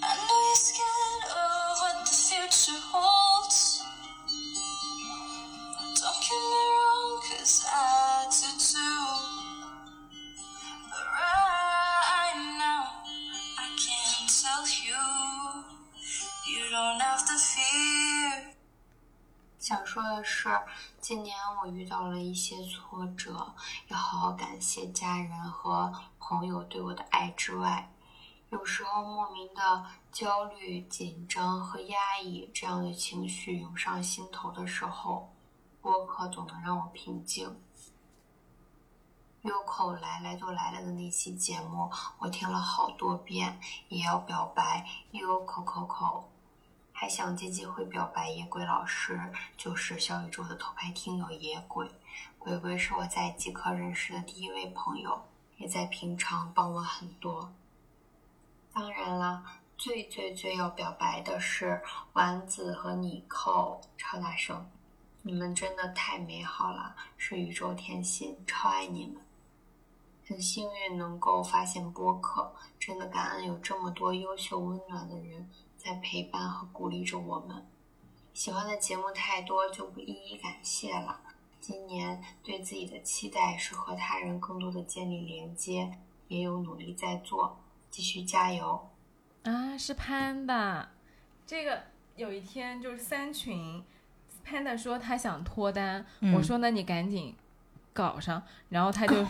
I know you're scared of what the future holds. Don't get me wrong, cause I do too. 想说的是，今年我遇到了一些挫折，要好好感谢家人和朋友对我的爱之外，有时候莫名的焦虑、紧张和压抑这样的情绪涌上心头的时候，播客总能让我平静。优口来来都来了的那期节目，我听了好多遍，也要表白优口口口。还想借机会表白野鬼老师，就是小宇宙的头牌听友野鬼。鬼鬼是我在极客认识的第一位朋友，也在平常帮我很多。当然啦，最最最要表白的是丸子和你扣，超大声！你们真的太美好了，是宇宙甜心，超爱你们！很幸运能够发现播客，真的感恩有这么多优秀温暖的人。在陪伴和鼓励着我们。喜欢的节目太多，就不一一感谢了。今年对自己的期待是和他人更多的建立连接，也有努力在做，继续加油。啊，是 Panda，这个有一天就是三群，Panda 说他想脱单，嗯我说那你赶紧搞上，然后他就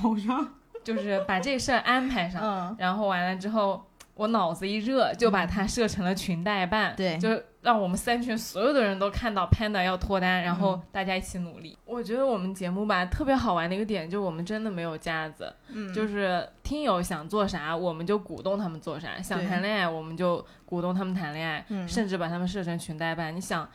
就是把这事儿安排上，嗯然后完了之后。我脑子一热，就把它设成了群代办，对，就让我们三群所有的人都看到 Panda 要脱单，然后大家一起努力。我觉得我们节目吧特别好玩的一个点，就是我们真的没有架子，嗯就是听友想做啥，我们就鼓动他们做啥；想谈恋爱，我们就鼓动他们谈恋爱，嗯甚至把他们设成群代办。你想。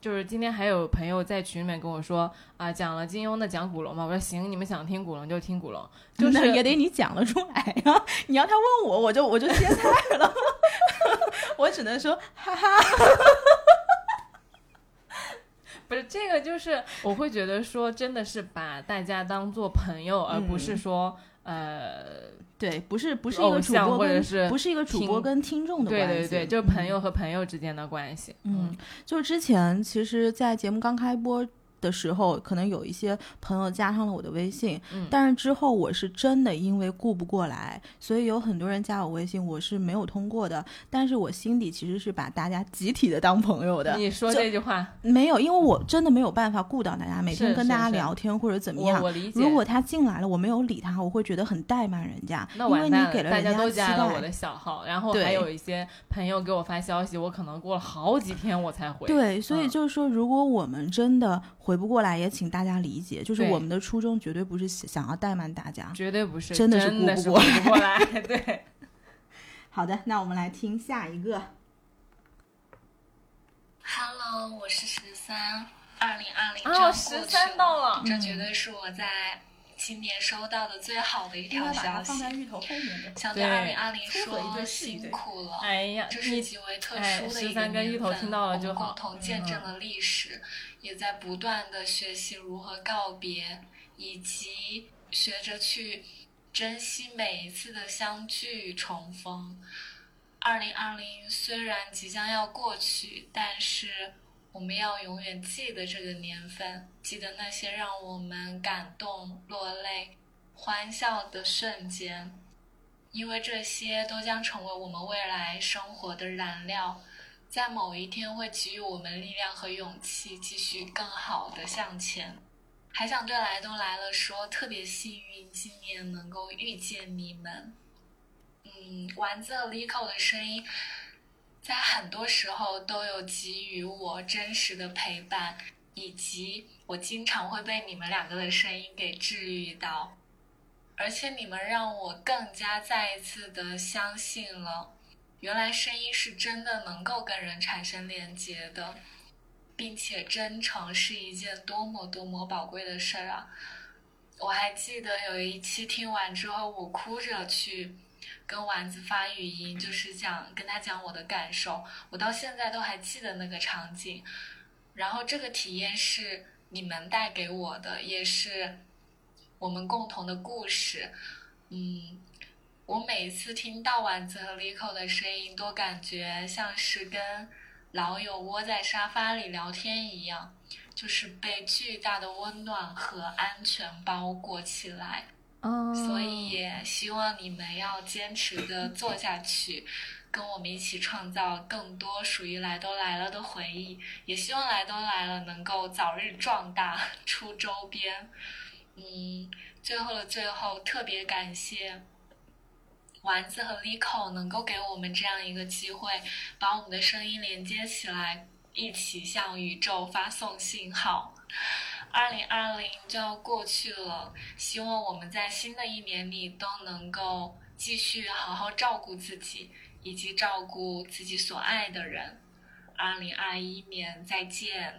就是今天还有朋友在群里面跟我说啊，讲了金庸的讲古龙嘛，我说行，你们想听古龙就听古龙，就是也得你讲得出来呀、你要他问我，我就我就歇菜了，我只能说哈哈。不是这个，就是我会觉得说，真的是把大家当做朋友，而不是说呃，对，不是不是一个主播或者是不是一个主播跟听众的关系，对对对，就是朋友和朋友之间的关系。嗯，就是之前其实，在节目刚开播。的时候，可能有一些朋友加上了我的微信，嗯但是之后我是真的因为顾不过来，所以有很多人加我微信，我是没有通过的。但是我心底其实是把大家集体的当朋友的。你说这句话，没有，因为我真的没有办法顾到大家，每天跟大家聊天或者怎么样。我我理解。如果他进来了，我没有理他，我会觉得很怠慢人家，因为你那完蛋了，大给了人家都。加了我的小号，然后还有一些朋友给我发消息，我可能过了好几天我才回。对，所以嗯就是说，如果我们真的回不过来，也请大家理解，就是我们的初衷绝对不是想要怠慢大家。绝对不是，真的是顾不过来。对，好的，那我们来听下一个。Hello，我是十三，二零二零哦十三到了这绝对是我在今年收到的最好的一条消息。芋头后面的。想对对二零二零撮合一说辛苦了。哎呀，这是极为特哎殊的一个13跟芋头年份，听到了就我们好共同见证嗯了历史，也在不断的学习如何告别，以及学着去珍惜每一次的相聚重逢。二零二零虽然即将要过去，但是我们要永远记得这个年份，记得那些让我们感动、落泪、欢笑的瞬间。因为这些都将成为我们未来生活的燃料，在某一天会给予我们力量和勇气，继续更好的向前。还想对来都来了说，特别幸运今年能够遇见你们。嗯，丸子和 Lico 的声音，在很多时候都有给予我真实的陪伴，以及我经常会被你们两个的声音给治愈到。而且你们让我更加再一次的相信了，原来声音是真的能够跟人产生连接的，并且真诚是一件多么多么宝贵的事儿啊！我还记得有一期听完之后，我哭着去跟丸子发语音，就是讲跟他讲我的感受，我到现在都还记得那个场景。然后这个体验是你们带给我的，也是我们共同的故事。嗯，我每次听到丸子和 Lico 的声音，都感觉像是跟老友窝在沙发里聊天一样，就是被巨大的温暖和安全包裹起来。哦，所以也希望你们要坚持的做下去，跟我们一起创造更多属于来都来了的回忆。也希望来都来了能够早日壮大 出周边。嗯，最后的最后，特别感谢丸子和 Lico 能够给我们这样一个机会，把我们的声音连接起来，一起向宇宙发送信号。二零二零就要过去了，希望我们在新的一年里都能够继续好好照顾自己，以及照顾自己所爱的人。二零二一年再见。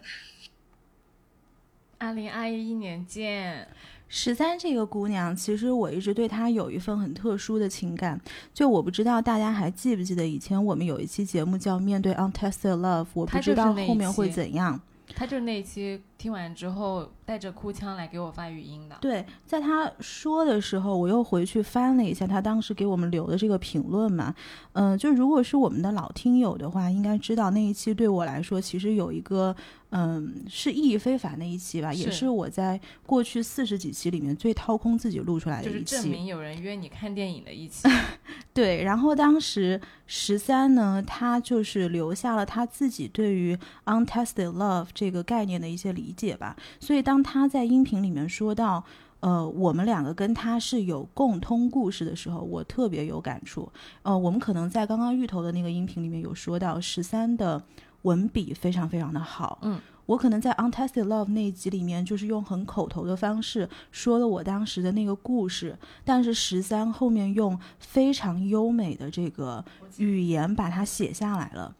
二零二一年见。十三这个姑娘，其实我一直对她有一份很特殊的情感。就我不知道大家还记不记得以前我们有一期节目叫《面对 Untested Love》，我不知道后面会怎样。她就是那期听完之后带着哭腔来给我发语音的。对，在他说的时候，我又回去翻了一下他当时给我们留的这个评论嘛，嗯、就如果是我们的老听友的话，应该知道那一期对我来说其实有一个，嗯，是意义非凡的一期吧，也是是我在过去四十几期里面最掏空自己录出来的就是一期。证明有人约你看电影的一期。对，然后当时十三呢，他就是留下了他自己对于 untested love 这个概念的一些理解吧。所以当他在音频里面说到，呃，我们两个跟他是有共通故事的时候，我特别有感触。呃，我们可能在刚刚芋头的那个音频里面有说到，十三的文笔非常非常的好。嗯。我可能在 Untested Love 那一集里面，就是用很口头的方式说了我当时的那个故事，但是十三后面用非常优美的这个语言把它写下来了。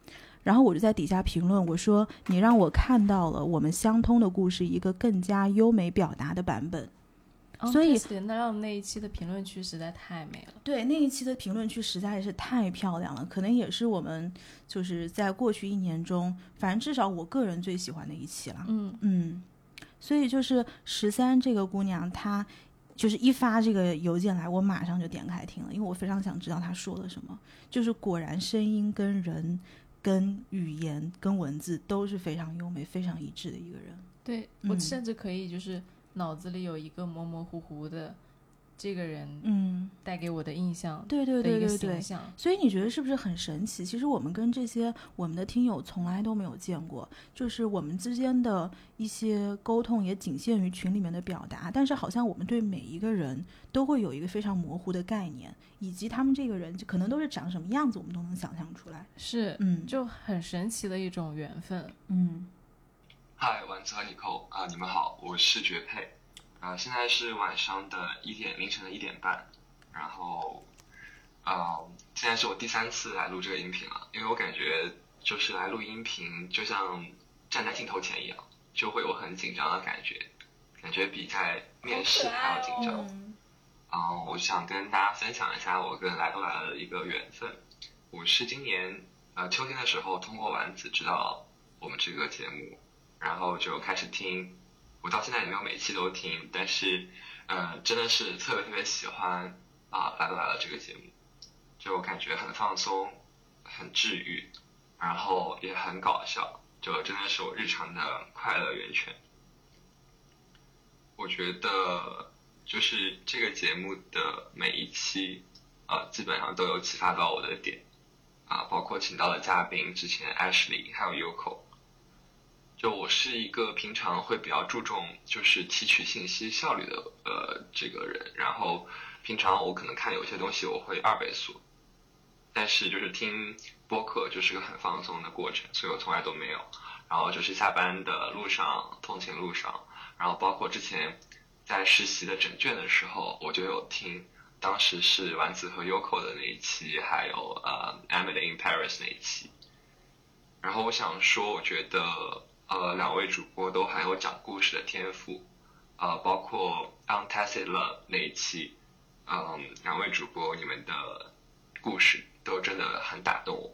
然后我就在底下评论，我说：“你让我看到了我们相通的故事一个更加优美表达的版本。”所以那让那一期的评论区实在太美了。对那一期的评论区实在是太漂亮了，可能也是我们就是在过去一年中，反正至少我个人最喜欢的一期了。嗯嗯，所以就是十三这个姑娘，她就是一发这个邮件来，我马上就点开听了，因为我非常想知道她说了什么。就是果然声音跟人跟语言跟文字都是非常优美、非常一致的一个人。对我嗯甚至可以就是脑子里有一个模模糊糊的这个人，嗯，带给我的印象，对对对对对形象。所以你觉得是不是很神奇？其实我们跟这些我们的听友从来都没有见过，就是我们之间的一些沟通也仅限于群里面的表达，但是好像我们对每一个人都会有一个非常模糊的概念，以及他们这个人就可能都是长什么样子，我们都能想象出来。是，嗯就很神奇的一种缘分。嗯嗨，丸子和你扣啊，你们好，我是绝配，啊，现在是晚上的一点凌晨的一点半，然后，啊，现在是我第三次来录这个音频了，因为我感觉就是来录音频就像站在镜头前一样，就会有很紧张的感觉，感觉比在面试还要紧张。嗯啊、我想跟大家分享一下我跟来都来了的一个缘分。我是今年呃秋天的时候通过丸子知道我们这个节目，然后就开始听。我到现在也没有每期都听，但是呃真的是特别特别喜欢啊、来都来了这个节目，就我感觉很放松，很治愈，然后也很搞笑，就真的是我日常的快乐源泉。我觉得就是这个节目的每一期，呃，基本上都有启发到我的点，啊，包括请到的嘉宾之前 Ashley 还有 Yoko。就我是一个平常会比较注重就是提取信息效率的呃这个人，然后平常我可能看有些东西我会二倍速，但是就是听播客就是个很放松的过程，所以我从来都没有。然后就是下班的路上、通勤路上，然后包括之前在实习的整卷的时候，我就有听，当时是丸子和 Yoko 的那一期，还有呃 Emily in Paris 那一期。然后我想说，我觉得呃两位主播都很有讲故事的天赋，呃，包括 Untested Love 那一期，嗯，两位主播你们的故事都真的很打动我，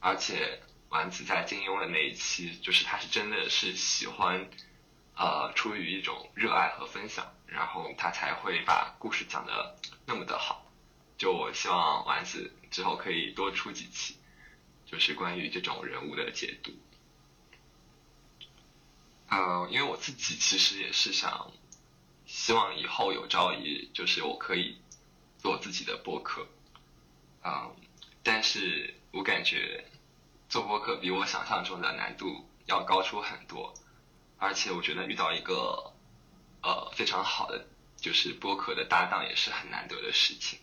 而且丸子在金庸的那一期，就是他是真的是喜欢，呃，出于一种热爱和分享，然后他才会把故事讲得那么的好。就我希望丸子之后可以多出几期，就是关于这种人物的解读。呃，因为我自己其实也是想，希望以后有朝一日，就是我可以做自己的播客，啊、但是我感觉做播客比我想象中的难度要高出很多，而且我觉得遇到一个呃非常好的就是播客的搭档也是很难得的事情。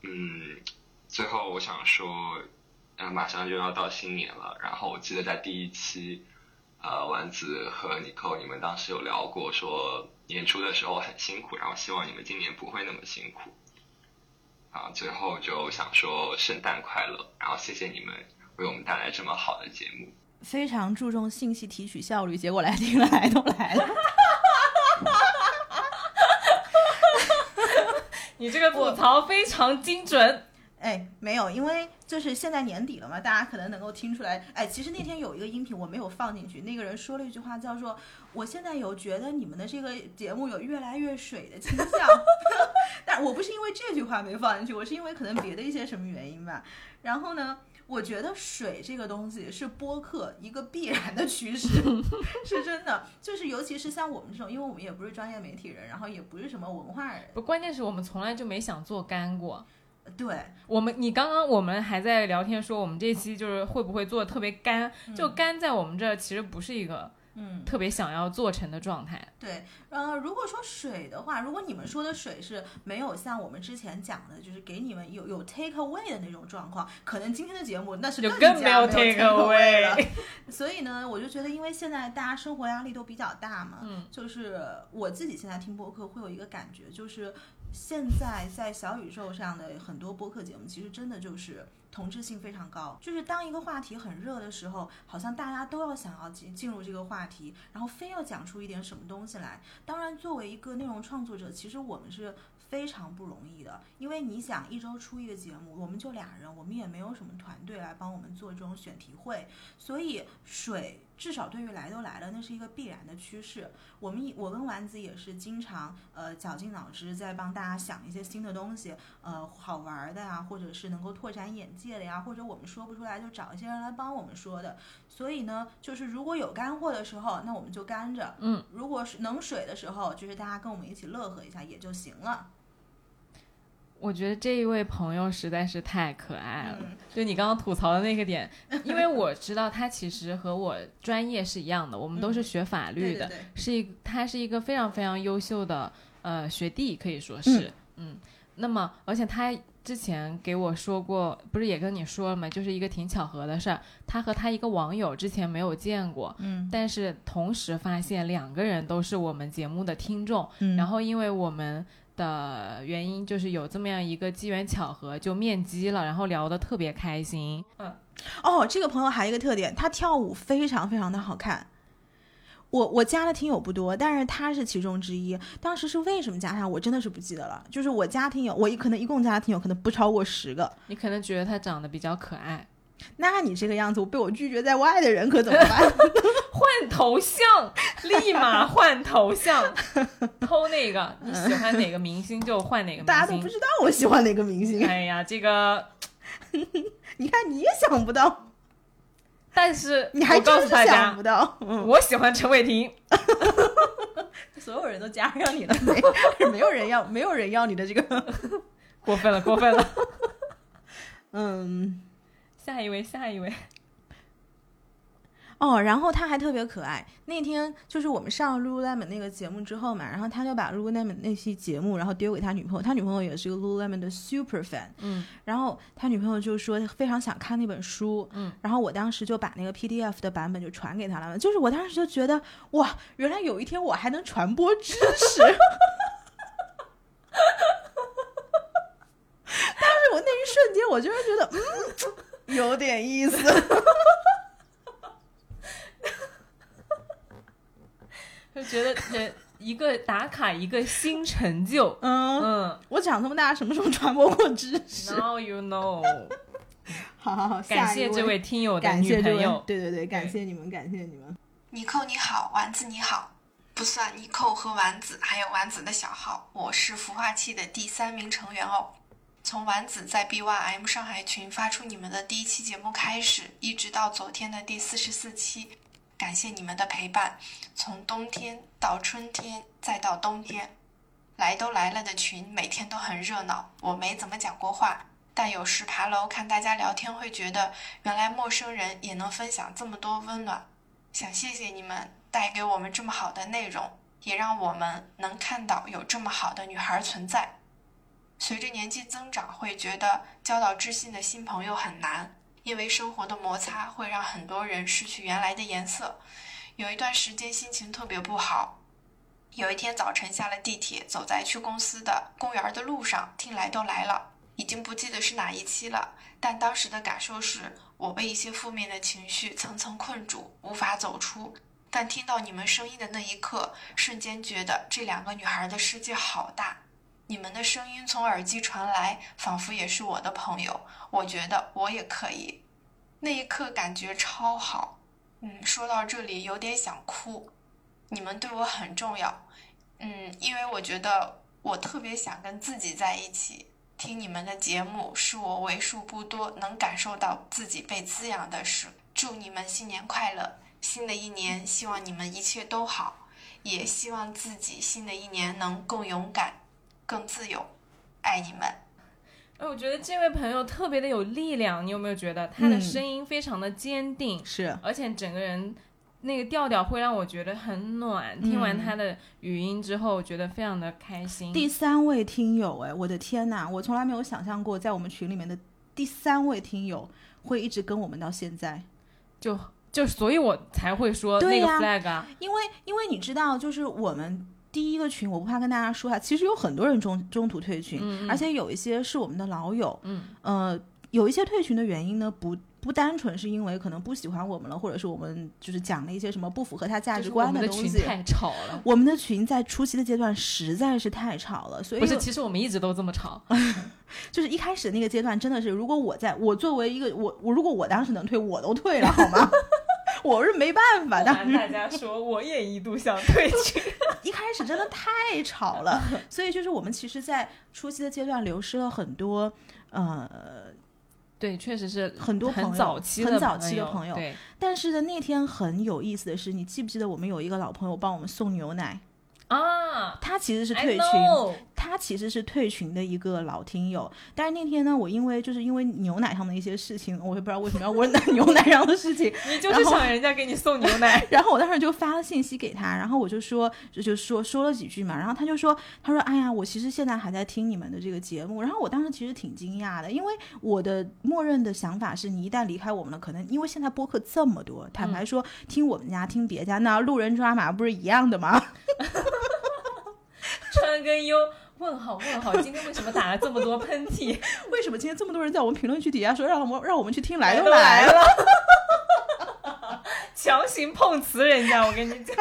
嗯，最后我想说，呃，马上就要到新年了，然后我记得在第一期，呃，丸子和尼寇你们当时有聊过，说年初的时候很辛苦，然后希望你们今年不会那么辛苦。啊，最后就想说圣诞快乐，然后谢谢你们为我们带来这么好的节目。非常注重信息提取效率，结果来听了来都来了。你这个吐槽非常精准。哎，没有，因为就是现在年底了嘛，大家可能能够听出来。哎，其实那天有一个音频我没有放进去，那个人说了一句话，叫做“我现在有觉得你们的这个节目有越来越水的倾向 ”，但我不是因为这句话没放进去，我是因为可能别的一些什么原因吧。然后呢，我觉得水这个东西是播客一个必然的趋势，是真的。就是尤其是像我们这种，因为我们也不是专业媒体人，然后也不是什么文化人，不，关键是我们从来就没想做干过。对，我们你刚刚我们还在聊天说，我们这期就是会不会做的特别干？就干在我们这儿其实不是一个嗯特别想要做成的状态。对，呃，如果说水的话，如果你们说的水是没有像我们之前讲的，就是给你们有有 take away 的那种状况，可能今天的节目那是就更更没有加 take away 了。所以呢，我就觉得，因为现在大家生活压力都比较大嘛，嗯就是我自己现在听播客会有一个感觉，就是现在在小宇宙上的很多播客节目，其实真的就是同质性非常高。就是当一个话题很热的时候，好像大家都要想要进进入这个话题，然后非要讲出一点什么东西来。当然，作为一个内容创作者，其实我们是非常不容易的，因为你想一周出一个节目，我们就俩人，我们也没有什么团队来帮我们做这种选题会，所以水至少对于来都来了，那是一个必然的趋势。我们我跟丸子也是经常呃绞尽脑汁在帮大家想一些新的东西，呃好玩的呀，或者是能够拓展眼界的呀，或者我们说不出来就找一些人来帮我们说的。所以呢，就是如果有干货的时候，那我们就干着；嗯，如果是能水的时候，就是大家跟我们一起乐呵一下也就行了。我觉得这一位朋友实在是太可爱了，嗯。就你刚刚吐槽的那个点，因为我知道他其实和我专业是一样的，我们都是学法律的，嗯对对。对是一他是一个非常非常优秀的呃学弟，可以说是，嗯。那么而且他之前给我说过，不是也跟你说了吗？就是一个挺巧合的事儿，他和他一个网友之前没有见过，嗯。但是同时发现两个人都是我们节目的听众，嗯。然后因为我们的原因，就是有这么样一个机缘巧合，就面基了，然后聊得特别开心。嗯，哦，这个朋友还有一个特点，他跳舞非常非常的好看。我我加的听友不多，但是他是其中之一。当时是为什么加他，我真的是不记得了。就是我加听友，我一可能一共加的听友可能不超过十个。你可能觉得他长得比较可爱，那你这个样子，我被我拒绝在外的人可怎么办？换头像，立马换头像，偷那个你喜欢哪个明星就换哪个明星。大家都不知道我喜欢哪个明星。哎呀，这个 你看你也想不到，但是你还告真是诉大家想不到。嗯，我喜欢陈伟霆。所有人都加上你了，没没有人要，没有人要你的这个，过分了，过分了。嗯。下一位，下一位。哦，然后他还特别可爱。那天就是我们上 Lululemon 那个节目之后嘛，然后他就把 Lululemon 那期节目，然后丢给他女朋友。他女朋友也是个 Lululemon 的 super fan。嗯，然后他女朋友就说非常想看那本书。嗯，然后我当时就把那个 PDF 的版本就传给他了。就是我当时就觉得，哇，原来有一天我还能传播知识。但是我那一瞬间，我居然觉得，嗯，有点意思。就觉得人一个打卡一个新成就。嗯嗯，我长这么大什么时候传播过知识？Now you know 好好 好，感谢这位听友的女朋友对对对，感谢你们，感谢你们。尼寇你好，丸子你好，不算尼寇和丸子，还有丸子的小号，我是孵化器的第三名成员哦。从丸子在 BYM 上海群发出你们的第一期节目开始，一直到昨天的第四十四期，感谢你们的陪伴，从冬天到春天，再到冬天，来都来了的群每天都很热闹。我没怎么讲过话，但有时爬楼看大家聊天，会觉得原来陌生人也能分享这么多温暖。想谢谢你们带给我们这么好的内容，也让我们能看到有这么好的女孩存在。随着年纪增长，会觉得交到知心的新朋友很难，因为生活的摩擦会让很多人失去原来的颜色。有一段时间心情特别不好，有一天早晨下了地铁，走在去公司的公园的路上，听来都来了，已经不记得是哪一期了，但当时的感受是我被一些负面的情绪层层困住，无法走出。但听到你们声音的那一刻，瞬间觉得这两个女孩的世界好大。你们的声音从耳机传来，仿佛也是我的朋友。我觉得我也可以。那一刻感觉超好。嗯，说到这里有点想哭。你们对我很重要。嗯，因为我觉得我特别想跟自己在一起。听你们的节目是我为数不多能感受到自己被滋养的事。祝你们新年快乐！新的一年，希望你们一切都好，也希望自己新的一年能更勇敢、更自由。爱你们。哎，我觉得这位朋友特别的有力量，你有没有觉得他的嗯声音非常的坚定？是，而且整个人那个调调会让我觉得很暖。听完嗯他的语音之后，我觉得非常的开心。第三位听友，哎，我的天呐，我从来没有想象过，在我们群里面的第三位听友会一直跟我们到现在。就就所以，我才会说那个 flag 啊，因为因为你知道，就是我们第一个群，我不怕跟大家说啊，其实有很多人中中途退群，而且有一些是我们的老友，嗯，呃，有一些退群的原因呢，不不单纯是因为可能不喜欢我们了，或者是我们就是讲了一些什么不符合他价值观的东西。群太吵了。我们的群在初期的阶段实在是太吵了，所以不是，其实我们一直都这么吵。就是一开始那个阶段真的是，如果我在我作为一个我我如果我当时能退，我都退了好吗？我是没办法，当时大家说我也一度想退群，一开始真的太吵了，所以就是我们其实，在初期的阶段流失了很多，呃，对，确实是很多朋友很早期的很早期的朋朋友对，但是呢，那天很有意思的是，你记不记得我们有一个老朋友帮我们送牛奶？啊，他其实是退群 know，他其实是退群的一个老听友。但是那天呢，我因为就是因为牛奶上的一些事情，我也不知道为什么要问到 牛奶上的事情，你。就是想人家给你送牛奶，然后我当时就发了信息给他，然后我就说，就就说说了几句嘛，然后他就说，他说，哎呀，我其实现在还在听你们的这个节目，然后我当时其实挺惊讶的，因为我的默认的想法是你一旦离开我们了，可能因为现在播客这么多，坦白说，听我们家听别家，那路人抓马不是一样的吗？川跟优问号问号，今天为什么打了这么多喷嚏？为什么今天这么多人在我们评论区底下说让我们让我们去听来都都来了了？，强行碰瓷人家，我跟你讲。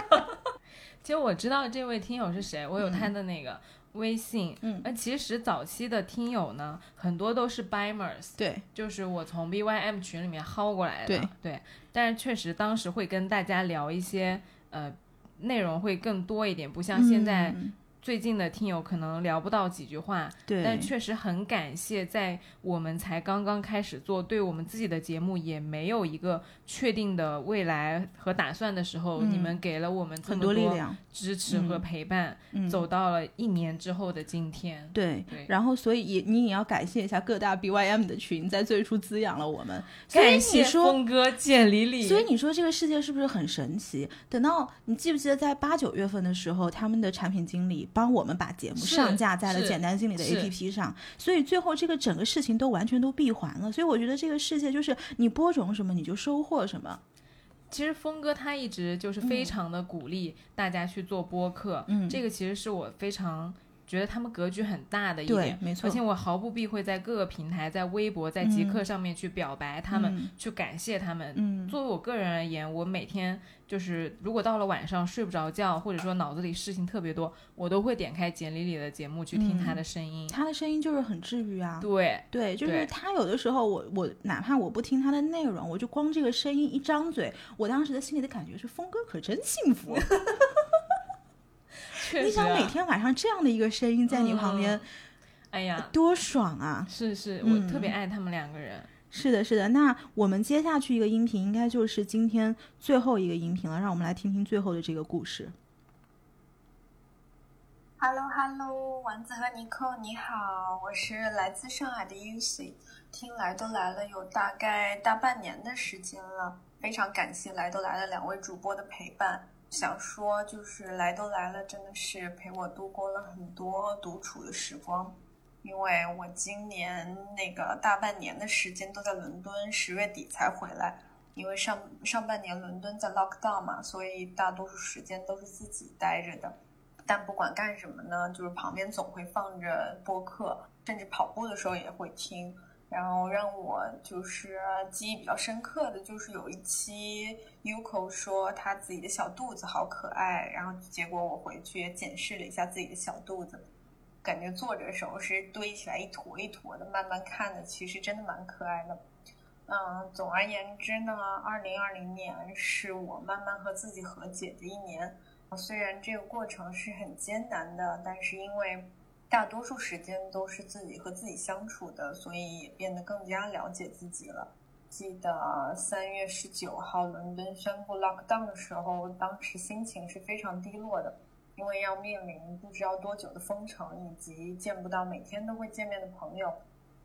其实我知道这位听友是谁，我有他的那个微信。嗯，那其实早期的听友呢，很多都是 Bimers，对，就是我从 BYM 群里面薅过来的。对对，但是确实当时会跟大家聊一些呃内容会更多一点，不像现在。嗯最近的听友可能聊不到几句话，对但确实很感谢，在我们才刚刚开始做，对我们自己的节目也没有一个确定的未来和打算的时候，嗯你们给了我们这很么多力量支持和嗯陪伴，嗯走到了一年之后的今天。对对，然后所以也你也要感谢一下各大 BYM 的群，在最初滋养了我们。所以你感谢说峰哥简李李，所以你说这个世界是不是很神奇？等到你记不记得在八九月份的时候，他们的产品经理帮我们把节目上架在了简单经理的 APP 上，所以最后这个整个事情都完全都闭环了。所以我觉得这个世界就是你播种什么你就收获什么。其实峰哥他一直就是非常的鼓励大家去做播客，嗯这个其实是我非常觉得他们格局很大的一点，没错而且我毫不避讳在各个平台，在微博、在极客上面去表白他们，嗯去感谢他们。嗯作为我个人而言，我每天就是如果到了晚上睡不着觉，或者说脑子里事情特别多，我都会点开简里里的节目去听他的声音。他的声音就是很治愈啊。对对，就是他有的时候我，我哪怕我不听他的内容，我就光这个声音一张嘴，我当时的心里的感觉是，峰哥可真幸福。确实、你想啊，每天晚上这样的一个声音在你旁边，哎呀，多爽啊！是是，嗯我特别爱他们两个人。是的，是的。那我们接下去一个音频，应该就是今天最后一个音频了。让我们来听听最后的这个故事。Hello Hello，丸子和尼寇你好，我是来自上海的 UC，听来都来了有大概大半年的时间了，非常感谢来都来了两位主播的陪伴。想说就是来都来了，真的是陪我度过了很多独处的时光，因为我今年那个大半年的时间都在伦敦，十月底才回来。因为上上半年伦敦在 lockdown 嘛，所以大多数时间都是自己待着的。但不管干什么呢，就是旁边总会放着播客，甚至跑步的时候也会听。然后让我就是记忆比较深刻的就是有一期 Yuko 说他自己的小肚子好可爱，然后结果我回去也检视了一下自己的小肚子，感觉坐着的时候是堆起来一坨一坨的，慢慢看的其实真的蛮可爱的。嗯，总而言之呢，二零二零年是我慢慢和自己和解的一年。虽然这个过程是很艰难的，但是因为大多数时间都是自己和自己相处的，所以也变得更加了解自己了。记得三月十九号伦敦宣布 lockdown 的时候，当时心情是非常低落的，因为要面临不知道多久的封城，以及见不到每天都会见面的朋友，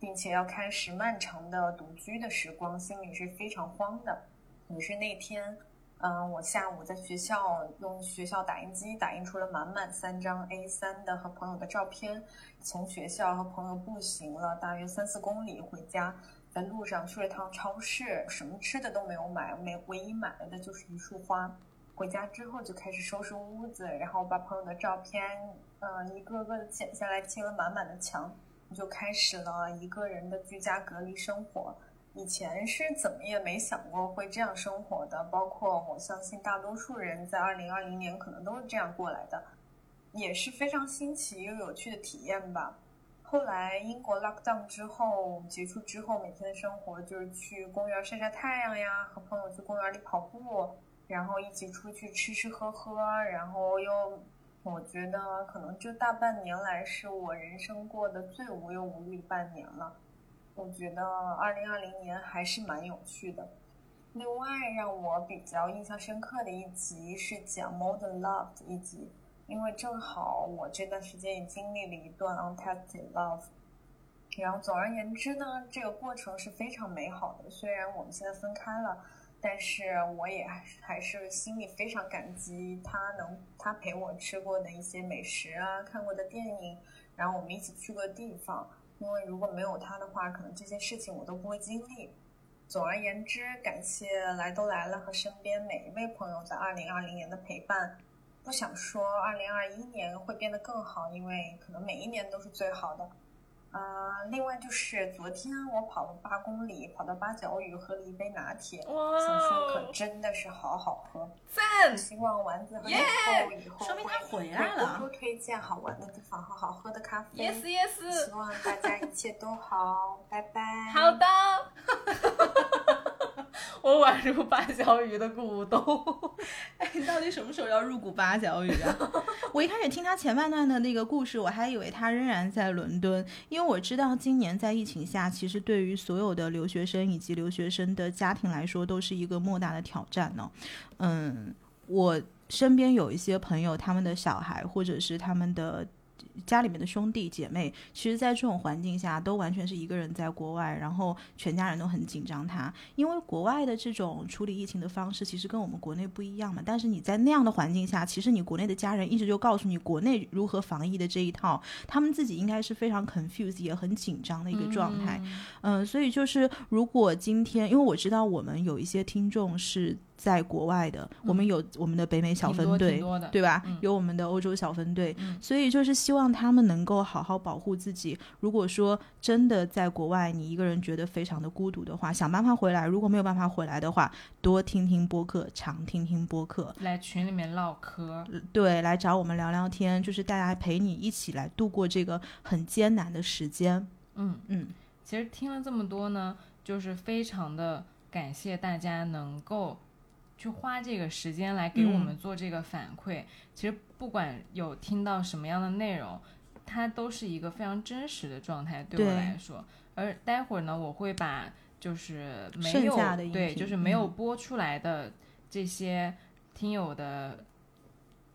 并且要开始漫长的独居的时光，心里是非常慌的。可是那天。嗯，我下午在学校用学校打印机打印出了满满三张 A3 的和朋友的照片，从学校和朋友步行了大约三四公里回家，在路上去了趟超市，什么吃的都没有买，没唯一买了的就是一束花。回家之后就开始收拾屋子，然后把朋友的照片，嗯，一个个的剪下来贴了满满的墙，就开始了一个人的居家隔离生活。以前是怎么也没想过会这样生活的，包括我相信大多数人在二零二零年可能都是这样过来的，也是非常新奇又有趣的体验吧。后来英国 lockdown 之后结束之后，每天的生活就是去公园晒晒太阳呀，和朋友去公园里跑步，然后一起出去吃吃喝喝，然后又，我觉得可能这大半年来是我人生过得最无忧无虑半年了。我觉得二零二零年还是蛮有趣的。另外让我比较印象深刻的一集是讲 modern love 的一集。因为正好我这段时间也经历了一段 untested love，然后总而言之呢，这个过程是非常美好的。虽然我们现在分开了，但是我也还是心里非常感激他能他陪我吃过的一些美食啊，看过的电影，然后我们一起去过的地方。因为如果没有他的话，可能这些事情我都不会经历。总而言之，感谢来都来了和身边每一位朋友在二零二零年的陪伴。不想说二零二一年会变得更好，因为可能每一年都是最好的。啊，另外就是昨天我跑了八公里，跑到八角屿喝了一杯拿铁，想说可真的是好好喝。赞！希望丸子和以后以后说明他回来了。多多推荐好玩的地方和好喝的咖啡。Yes, yes 希望大家一切都好，拜拜。好的。我宛如八角鱼的股东。哎，你到底什么时候要入股八角鱼啊？我一开始听他前半段的那个故事，我还以为他仍然在伦敦，因为我知道今年在疫情下，其实对于所有的留学生以及留学生的家庭来说，都是一个莫大的挑战呢。嗯，我身边有一些朋友，他们的小孩或者是他们的。家里面的兄弟姐妹，其实，在这种环境下，都完全是一个人在国外，然后全家人都很紧张他，因为国外的这种处理疫情的方式，其实跟我们国内不一样嘛。但是你在那样的环境下，其实你国内的家人一直就告诉你国内如何防疫的这一套，他们自己应该是非常 confused 也很紧张的一个状态。嗯、呃，所以就是如果今天，因为我知道我们有一些听众是。在国外的，我们有我们的北美小分队，对吧？嗯、有我们的欧洲小分队，嗯、所以就是希望他们能够好好保护自己。如果说真的在国外，你一个人觉得非常的孤独的话，想办法回来。如果没有办法回来的话，多听听播客，常听听播客，来群里面唠嗑，对，来找我们聊聊天，就是大家陪你一起来度过这个很艰难的时间。嗯嗯，其实听了这么多呢，就是非常的感谢大家能够。去花这个时间来给我们做这个反馈，嗯、其实不管有听到什么样的内容，它都是一个非常真实的状态，对我来说。而待会儿呢，我会把就是没有对，就是没有播出来的这些听友的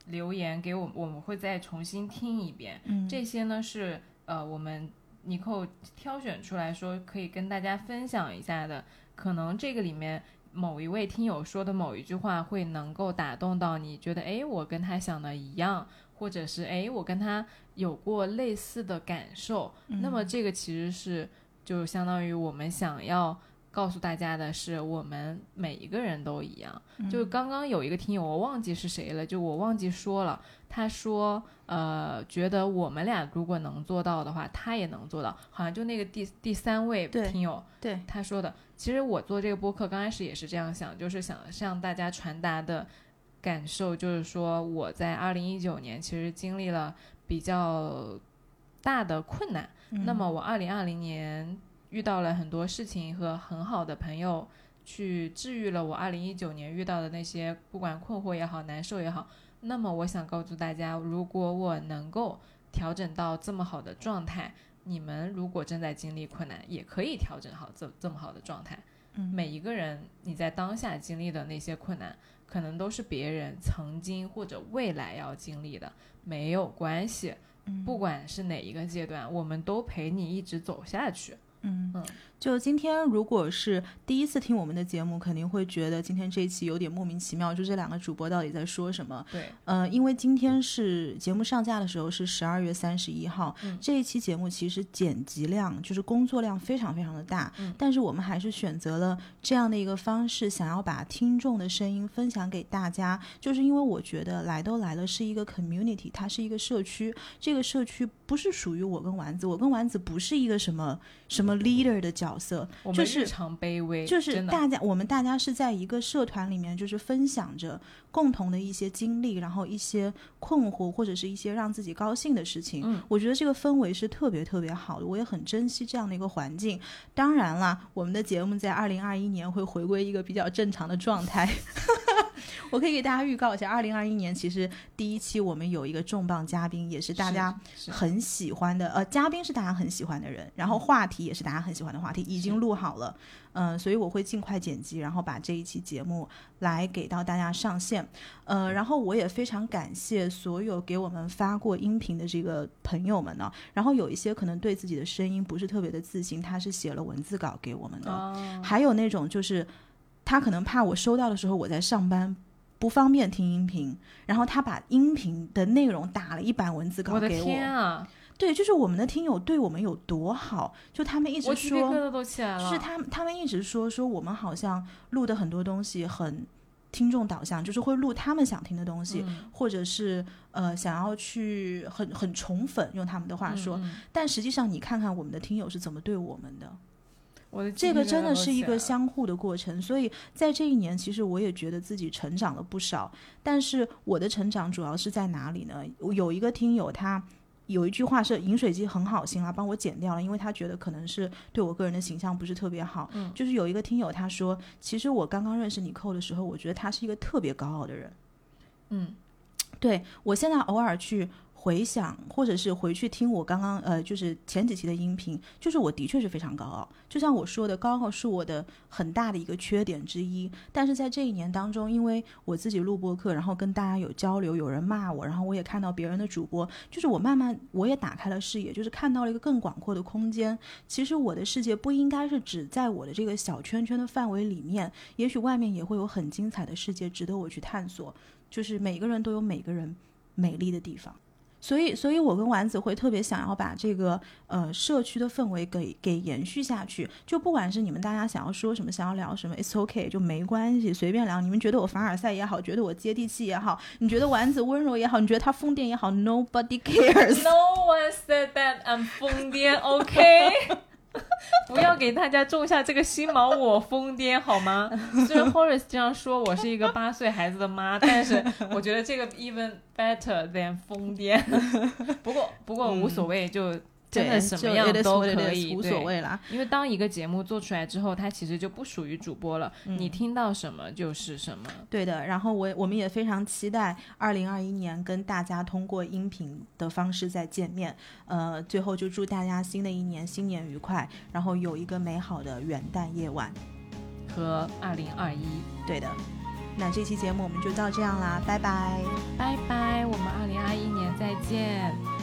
留言给我，我们会再重新听一遍。嗯、这些呢是呃我们尼寇挑选出来说可以跟大家分享一下的，可能这个里面。某一位听友说的某一句话会能够打动到你，觉得哎，我跟他想的一样，或者是哎，我跟他有过类似的感受。嗯、那么这个其实是就相当于我们想要告诉大家的是，我们每一个人都一样。嗯、就刚刚有一个听友，我忘记是谁了，就我忘记说了，他说呃，觉得我们俩如果能做到的话，他也能做到。好像就那个第第三位听友，对他说的。其实我做这个播客刚开始也是这样想，就是想向大家传达的感受，就是说我在二零一九年其实经历了比较大的困难，嗯、那么我二零二零年遇到了很多事情和很好的朋友，去治愈了我二零一九年遇到的那些不管困惑也好、难受也好。那么我想告诉大家，如果我能够调整到这么好的状态。你们如果正在经历困难，也可以调整好这这么好的状态。嗯，每一个人你在当下经历的那些困难，可能都是别人曾经或者未来要经历的，没有关系。嗯，不管是哪一个阶段，我们都陪你一直走下去。嗯嗯，就今天如果是第一次听我们的节目，肯定会觉得今天这一期有点莫名其妙，就这两个主播到底在说什么？对，呃，因为今天是节目上架的时候是十二月三十一号，嗯、这一期节目其实剪辑量就是工作量非常非常的大，嗯、但是我们还是选择了这样的一个方式，想要把听众的声音分享给大家，就是因为我觉得来都来了是一个 community，它是一个社区，这个社区不是属于我跟丸子，我跟丸子不是一个什么什么。么 leader 的角色，我们就是日常卑微，就是真的大家我们大家是在一个社团里面，就是分享着共同的一些经历，然后一些困惑或者是一些让自己高兴的事情。嗯我觉得这个氛围是特别特别好的，我也很珍惜这样的一个环境。当然啦，我们的节目在二零二一年会回归一个比较正常的状态。我可以给大家预告一下，二零二一年其实第一期我们有一个重磅嘉宾，也是大家很喜欢的，呃，嘉宾是大家很喜欢的人，然后话题也是大家很喜欢的话题，已经录好了，嗯、所以我会尽快剪辑，然后把这一期节目来给到大家上线，呃，然后我也非常感谢所有给我们发过音频的这个朋友们呢，然后有一些可能对自己的声音不是特别的自信，他是写了文字稿给我们的，哦还有那种就是他可能怕我收到的时候我在上班。不方便听音频，然后他把音频的内容打了一版文字稿我的给我。天啊！对，就是我们的听友对我们有多好，就他们一直说，都起来了。就是他们他们一直说说我们好像录的很多东西很听众导向，就是会录他们想听的东西，嗯或者是呃想要去很很宠粉，用他们的话说。但实际上你看看我们的听友是怎么对我们的，我的这个真的是一个相互的过程，所以在这一年，其实我也觉得自己成长了不少。但是我的成长主要是在哪里呢？有一个听友他。有一句话是饮水机很好心啊，帮我剪掉了，因为他觉得可能是对我个人的形象不是特别好。嗯就是有一个听友他说，其实我刚刚认识你扣的时候，我觉得他是一个特别高傲的人。嗯，对我现在偶尔去回想，或者是回去听我刚刚呃，就是前几期的音频，就是我的确是非常高傲。就像我说的，高傲是我的很大的一个缺点之一。但是在这一年当中，因为我自己录播课，然后跟大家有交流，有人骂我，然后我也看到别人的主播，就是我慢慢我也打开了视野，就是看到了一个更广阔的空间。其实我的世界不应该是只在我的这个小圈圈的范围里面，也许外面也会有很精彩的世界值得我去探索。就是每个人都有每个人美丽的地方。所以，所以我跟丸子会特别想要把这个呃社区的氛围给给延续下去。就不管是你们大家想要说什么，想要聊什么，it's okay，就没关系，随便聊。你们觉得我凡尔赛也好，觉得我接地气也好，你觉得丸子温柔也好，你觉得他疯癫也好，nobody cares。No one said that I'm 疯癫，OK？不要给大家种下这个心锚，我疯癫好吗？虽然 Horace 这样说我是一个八岁孩子的妈，但是我觉得这个 even better than 疯癫。不过不过无所谓，就真的什么样都可以，无所谓啦。因为当一个节目做出来之后，它其实就不属于主播了，你听到什么就是什么。对的，然后我我们也非常期待二零二一年跟大家通过音频的方式再见面。呃，最后就祝大家新的一年新年愉快，然后有一个美好的元旦夜晚和二零二一。对的，那这期节目我们就到这样啦，拜拜。拜拜，我们二零二一年再见。